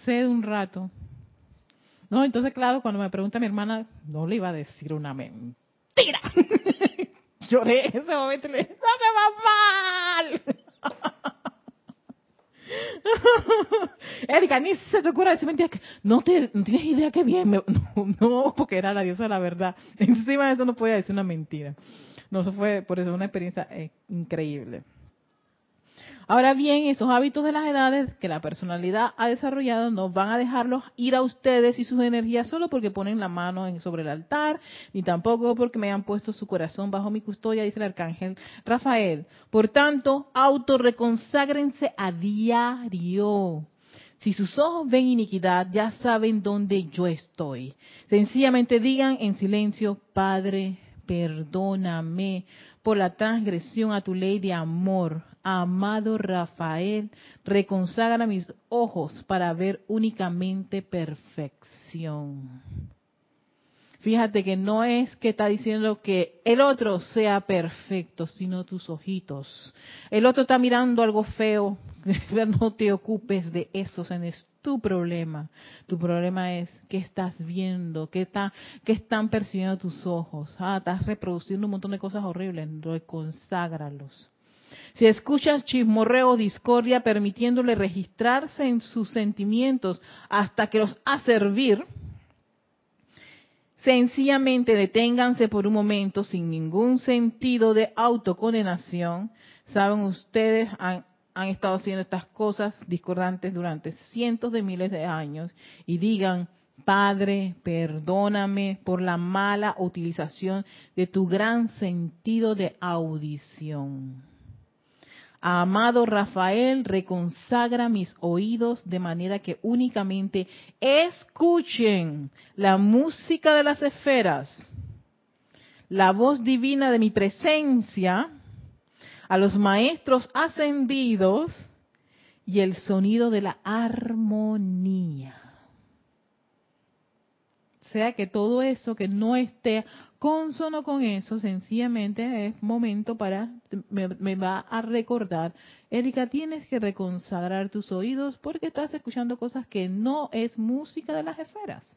sé de un rato. No, entonces claro, cuando me pregunta mi hermana, no le iba a decir una mentira. Lloré en ese momento y le dije, ¡no me va mal! Erika, ni se te ocurra decir mentiras. Que no, te, no tienes idea que bien. no, no, porque era la diosa de la verdad. Encima de eso no podía decir una mentira. No, eso fue por eso una experiencia eh, increíble. Ahora bien, esos hábitos de las edades que la personalidad ha desarrollado no van a dejarlos ir a ustedes y sus energías solo porque ponen la mano en, sobre el altar, ni tampoco porque me han puesto su corazón bajo mi custodia, dice el arcángel Rafael. Por tanto, autorreconságrense a diario. Si sus ojos ven iniquidad, ya saben dónde yo estoy. Sencillamente digan en silencio, Padre, perdóname por la transgresión a tu ley de amor amado Rafael, reconsagra mis ojos para ver únicamente perfección. Fíjate que no es que está diciendo que el otro sea perfecto, sino tus ojitos. El otro está mirando algo feo, no te ocupes de eso, es tu problema. Tu problema es qué estás viendo, qué, está, qué están percibiendo tus ojos. Ah, estás reproduciendo un montón de cosas horribles, reconságralos. Si escuchas chismorreo discordia permitiéndole registrarse en sus sentimientos hasta que los ha servir, sencillamente deténganse por un momento sin ningún sentido de autocondenación. Saben ustedes, han, han estado haciendo estas cosas discordantes durante cientos de miles de años y digan, Padre, perdóname por la mala utilización de tu gran sentido de audición. Amado Rafael, reconsagra mis oídos de manera que únicamente escuchen la música de las esferas, la voz divina de mi presencia, a los maestros ascendidos y el sonido de la armonía. Sea que todo eso que no esté consono con eso, sencillamente es momento para, me, va a recordar, Erika, tienes que reconsagrar tus oídos porque estás escuchando cosas que no es música de las esferas.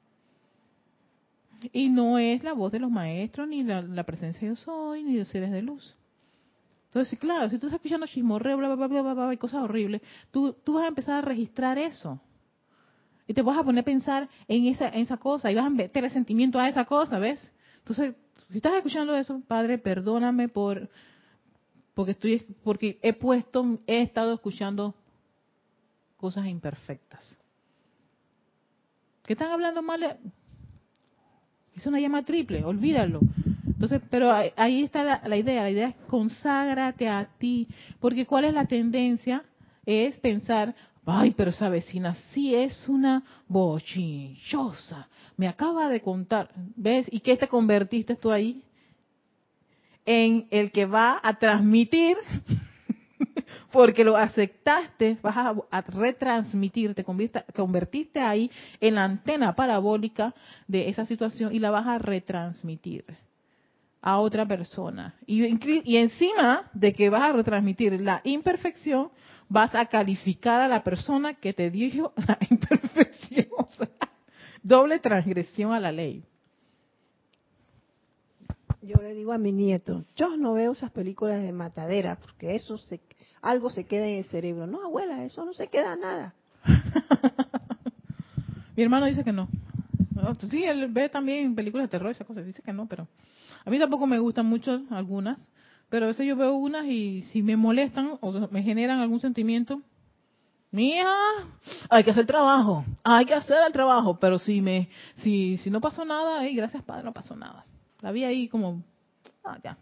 Y no es la voz de los maestros, ni la, presencia de yo soy, ni de seres de luz. Entonces, claro, si tú estás escuchando chismorreo, bla, bla, bla, bla, bla, y cosas horribles, tú, tú vas a empezar a registrar eso. Y te vas a poner a pensar en esa, en esa cosa, y vas a meter el sentimiento a esa cosa, ¿ves? Entonces, si estás escuchando eso, Padre, perdóname por porque estoy porque he puesto he estado escuchando cosas imperfectas. ¿Qué están hablando mal? Es una llama triple, olvídalo. Entonces, pero ahí está la, la, idea, la idea es conságrate a ti, porque ¿cuál es la tendencia? Es pensar, ay, pero esa vecina sí es una bochinchosa, me acaba de contar, ¿ves? ¿Y qué te convertiste tú ahí? En el que va a transmitir, porque lo aceptaste, vas a, retransmitir, te convertiste ahí en la antena parabólica de esa situación y la vas a retransmitir. a otra persona. Y encima de que vas a retransmitir la imperfección, vas a calificar a la persona que te dijo la imperfección. O sea, doble transgresión a la ley. Yo le digo a mi nieto, yo no veo esas películas de matadera, porque eso se, algo se queda en el cerebro. No, abuela, eso no se queda nada. Mi hermano dice que no. No, Sí, él ve también películas de terror y esas cosas. Dice que no, pero a mí tampoco me gustan mucho algunas. Pero a veces yo veo unas y si me molestan o me generan algún sentimiento, mía, hay que hacer trabajo, hay que hacer el trabajo. Pero si me, si, si no pasó nada, ay, gracias padre, no pasó nada. La vi ahí como, ah, ya.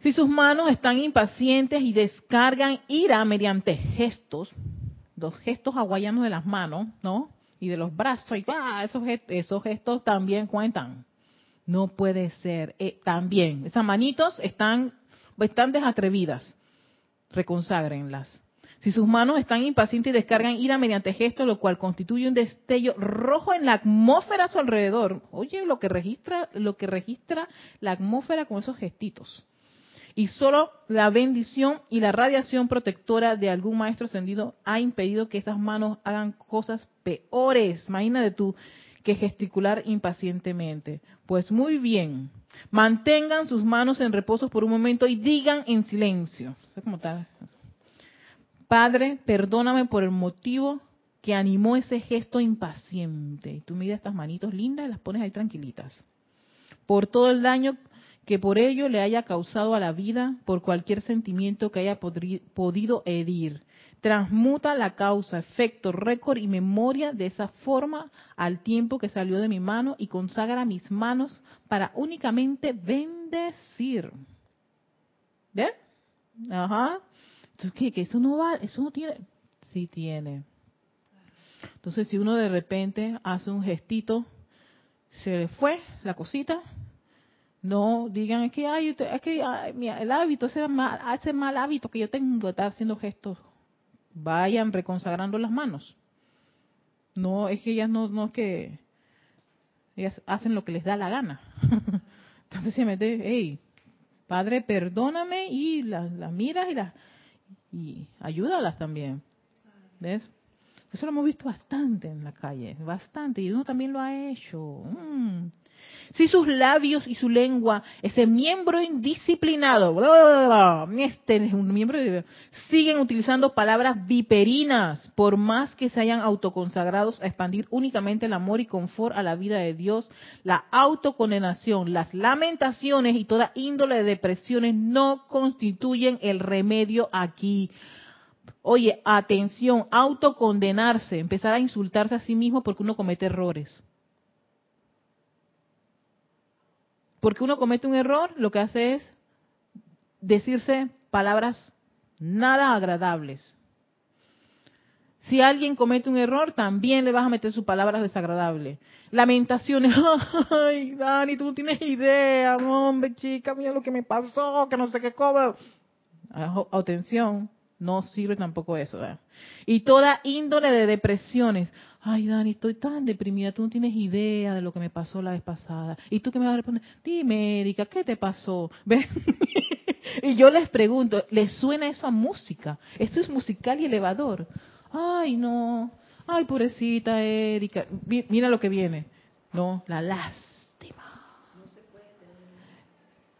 Si sus manos están impacientes y descargan ira mediante gestos, los gestos hawaianos de las manos, ¿no? Y de los brazos, y ¡ah! esos, gest- esos gestos también cuentan. No puede ser. Eh, también, esas manitos están bastante atrevidas. Reconságrenlas. Si sus manos están impacientes y descargan ira mediante gestos, lo cual constituye un destello rojo en la atmósfera a su alrededor. Oye, lo que registra, lo que registra la atmósfera con esos gestitos y solo la bendición y la radiación protectora de algún maestro ascendido ha impedido que esas manos hagan cosas peores. Imagínate tú que gesticular impacientemente. Pues muy bien, mantengan sus manos en reposo por un momento y digan en silencio. ¿Sabes cómo está? Padre, perdóname por el motivo que animó ese gesto impaciente. Y tú miras estas manitos lindas y las pones ahí tranquilitas. Por todo el daño que por ello le haya causado a la vida por cualquier sentimiento que haya podido herir. Transmuta la causa, efecto, récord y memoria de esa forma al tiempo que salió de mi mano y consagra mis manos para únicamente bendecir. ¿Ven? Ajá. Entonces, ¿qué? Que eso no va, eso no tiene. Sí tiene. Entonces, si uno de repente hace un gestito, se le fue la cosita, no digan es que ay, es que ay, mira, el hábito, ese mal, ese mal hábito que yo tengo de estar haciendo gestos, vayan reconsagrando las manos. No, es que ellas no, no es que ellas hacen lo que les da la gana. Entonces se mete, hey, Padre, perdóname y las las miras y las y ayúdalas también. ¿Ves? Eso lo hemos visto bastante en la calle, bastante, y uno también lo ha hecho. Mm. Si sus labios y su lengua, ese miembro indisciplinado, bla, bla, bla, este es un miembro, siguen utilizando palabras viperinas, por más que se hayan autoconsagrados a expandir únicamente el amor y confort a la vida de Dios, la autocondenación, las lamentaciones y toda índole de depresiones no constituyen el remedio aquí. Oye, atención, autocondenarse, empezar a insultarse a sí mismo porque uno comete errores. Porque uno comete un error, lo que hace es decirse palabras nada agradables. Si alguien comete un error, también le vas a meter sus palabras desagradables. Lamentaciones. Ay, Dani, tú no tienes idea, hombre, chica, mira lo que me pasó, que no sé qué. Ajo- Atención, no sirve tampoco eso. ¿verdad? Y toda índole de depresiones. Ay, Dani, estoy tan deprimida, tú no tienes idea de lo que me pasó la vez pasada. ¿Y tú qué me vas a responder? Dime, Erika, ¿qué te pasó? ¿Ves? y yo les pregunto, ¿les suena eso a música? Esto es musical y elevador. Ay, no. Ay, pobrecita Erika. Mira lo que viene. No, la lástima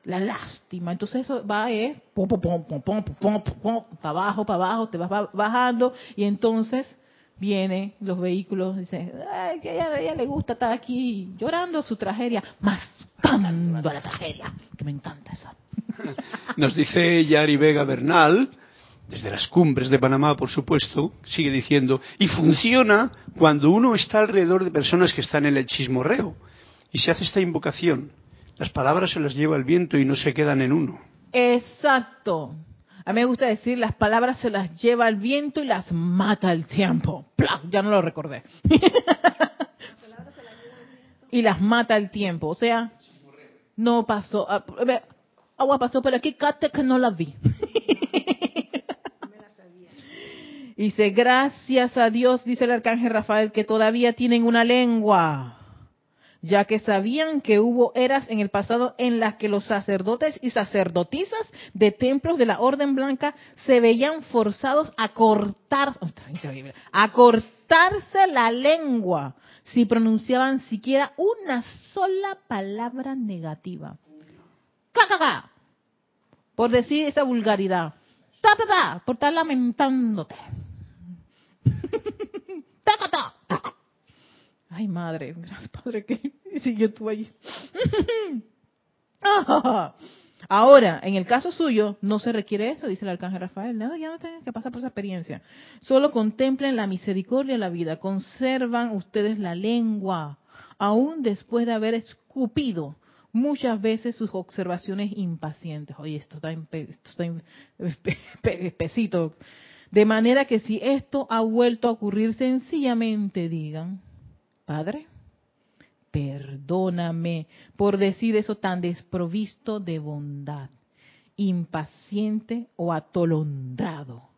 la lástima. Entonces eso va eh, es pom, pom, pom, pom, pom, pom, para abajo, para abajo, te vas bajando y entonces vienen los vehículos, dicen, ay, que a ella, ella le gusta estar aquí llorando su tragedia, mascando a la tragedia, que me encanta eso. Nos dice Yari Vega Bernal, desde las cumbres de Panamá, por supuesto, sigue diciendo, y funciona cuando uno está alrededor de personas que están en el chismorreo y se hace esta invocación las palabras se las lleva el viento y no se quedan en uno. Exacto. A mí me gusta decir, las palabras se las lleva el viento y las mata el tiempo. ¡Plac! Ya no lo recordé. y las mata el tiempo. O sea, no pasó. ah, Agua pasó por aquí, cate que no la vi. Dice, gracias a Dios, dice el arcángel Rafael, que todavía tienen una lengua. Ya que sabían que hubo eras en el pasado en las que los sacerdotes y sacerdotisas de templos de la Orden Blanca se veían forzados a cortar, oh, a cortarse la lengua si pronunciaban siquiera una sola palabra negativa. ¡Cacaca! Por decir esa vulgaridad. ¡Ta, ta, ta! Por estar lamentándote. ¡Ta, ta, ta! Ay, madre, gracias, padre, que si yo estuve allí. Ahora, en el caso suyo, no se requiere eso, dice el arcángel Rafael. No, ya no tienen que pasar por esa experiencia. Solo contemplen la misericordia de la vida. Conservan ustedes la lengua, aún después de haber escupido muchas veces sus observaciones impacientes. Oye, esto está, esto espesito. De manera que si esto ha vuelto a ocurrir, sencillamente digan, Padre, perdóname por decir eso tan desprovisto de bondad, impaciente o atolondrado.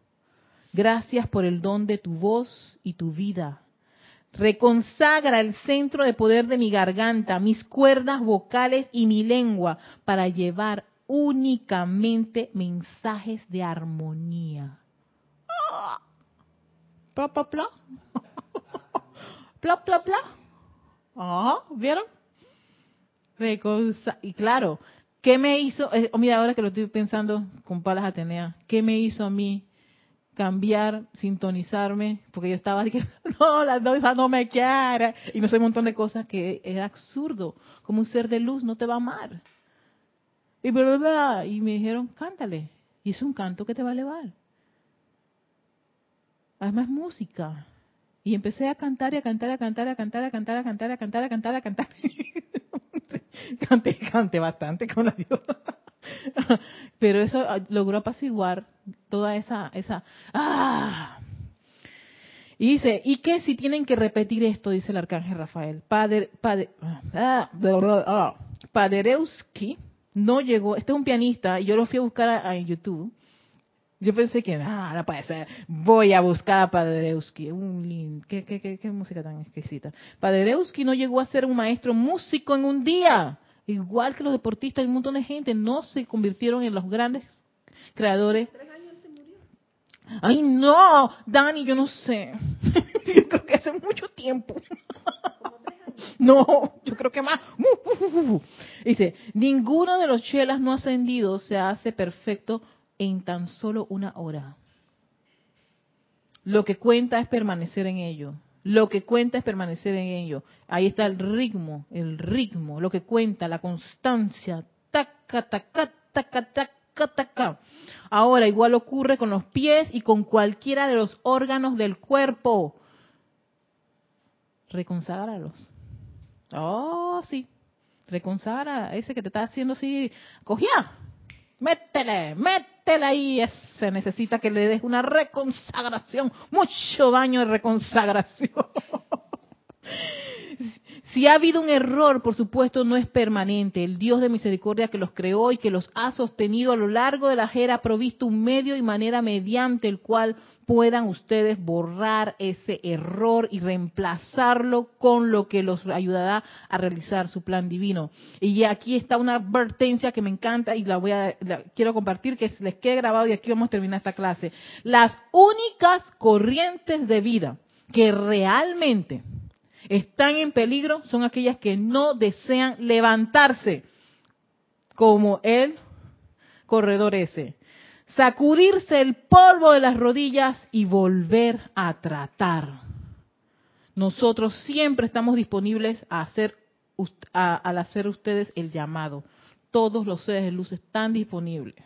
Gracias por el don de tu voz y tu vida. Reconsagra el centro de poder de mi garganta, mis cuerdas vocales y mi lengua para llevar únicamente mensajes de armonía. Pla. Pla, pla, pla. Ajá, ¿vieron? y claro, ¿qué me hizo? Eh, oh, mira, ahora que lo estoy pensando con Palas Atenea, ¿qué me hizo a mí cambiar, sintonizarme? Porque yo estaba diciendo, no, la diosa no me quiere. Y no sé un montón de cosas que es absurdo. Como un ser de luz no te va a amar. Y, y me dijeron, cántale. Y es un canto que te va a elevar. Además, música. Y empecé a cantar y a cantar, a cantar, a cantar, a cantar, a cantar, a cantar, a cantar, a cantar. Canté, bastante con la diosa. Pero eso logró apaciguar toda esa, esa, ¡ah! Y dice, ¿y qué si tienen que repetir esto? Dice el arcángel Rafael. Padre, padre, ah, ah, Paderewski no llegó, este es un pianista, y yo lo fui a buscar en YouTube, yo pensé que, ah, no puede ser. Voy a buscar a Paderewski. Un, ¿qué, qué, qué, música tan exquisita. Paderewski no llegó a ser un maestro músico en un día. Igual que los deportistas, un montón de gente no se convirtieron en los grandes creadores. Tres años se murió. Ay, no, Dani, yo no sé. yo creo que hace mucho tiempo. No, yo creo que más. Dice, ninguno de los chelas no ascendidos se hace perfecto en tan solo una hora. Lo que cuenta es permanecer en ello. Lo que cuenta es permanecer en ello. Ahí está el ritmo, el ritmo, lo que cuenta, la constancia. Taca, taca, taca, taca, taca. Ahora, igual ocurre con los pies y con cualquiera de los órganos del cuerpo. Reconságralos. Oh, sí. Reconsagra ese que te está haciendo así. Cogía. Métele, métele ahí. Se necesita que le des una reconsagración. Mucho daño de reconsagración. Si ha habido un error, por supuesto, no es permanente. El Dios de misericordia que los creó y que los ha sostenido a lo largo de la era ha provisto un medio y manera mediante el cual puedan ustedes borrar ese error y reemplazarlo con lo que los ayudará a realizar su plan divino. Y aquí está una advertencia que me encanta y la voy a quiero compartir que les quede grabado y aquí vamos a terminar esta clase. Las únicas corrientes de vida que realmente están en peligro son aquellas que no desean levantarse, como el corredor ese. Sacudirse el polvo de las rodillas y volver a tratar. Nosotros siempre estamos disponibles a hacer, al hacer ustedes el llamado. Todos los seres de luz están disponibles.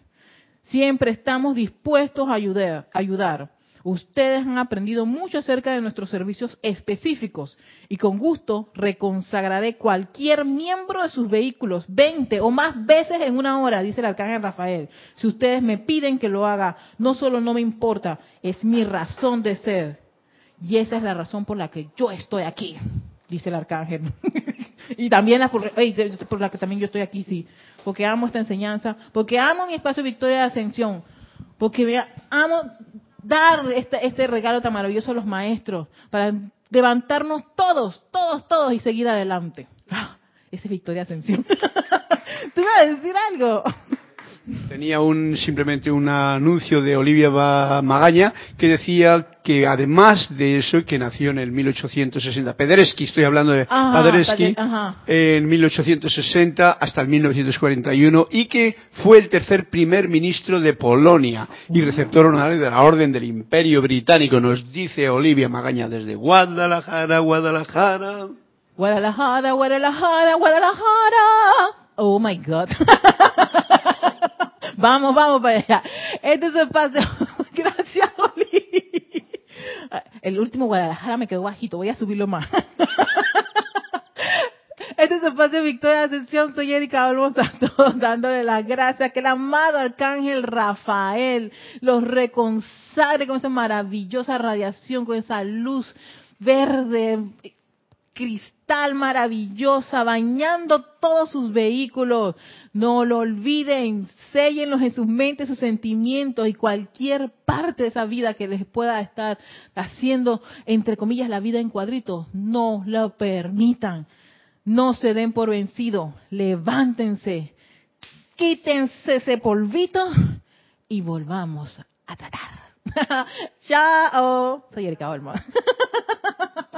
Siempre estamos dispuestos a ayudar. Ustedes han aprendido mucho acerca de nuestros servicios específicos y con gusto reconsagraré cualquier miembro de sus vehículos 20 o más veces en una hora, dice el arcángel Rafael. Si ustedes me piden que lo haga, no solo no me importa, es mi razón de ser. Y esa es la razón por la que yo estoy aquí, dice el arcángel. y también por, por la que también yo estoy aquí, sí. Porque amo esta enseñanza, porque amo mi espacio Victoria de Ascensión, porque amo dar este, este regalo tan maravilloso a los maestros, para levantarnos todos, todos, todos y seguir adelante. Ah, esa es Victoria Ascensión. ¿Tú ibas a decir algo? Tenía un simplemente un anuncio de Olivia Magaña que decía que además de eso, que nació en el 1860, Pedersky, estoy hablando de Ajá, Paderewski, Pade- ajá. en 1860 hasta el 1941 y que fue el tercer primer ministro de Polonia y receptor honorario de la Orden del Imperio Británico, nos dice Olivia Magaña desde Guadalajara, Guadalajara. Guadalajara, Guadalajara, Guadalajara. Oh my God. vamos, vamos para allá. Este es el paseo. Gracias, Oli. El último Guadalajara me quedó bajito. Voy a subirlo más. Este es el espacio Victoria Ascensión. Soy Erika Olmos Santos, dándole las gracias que el amado Arcángel Rafael los reconsagre con esa maravillosa radiación, con esa luz verde, cristal maravillosa, bañando todos sus vehículos. No lo olviden, séllenlos en sus mentes, sus sentimientos y cualquier parte de esa vida que les pueda estar haciendo, entre comillas, la vida en cuadritos. No lo permitan. No se den por vencido. Levántense. Quítense ese polvito y volvamos a tratar. Chao. Soy Erika Olma.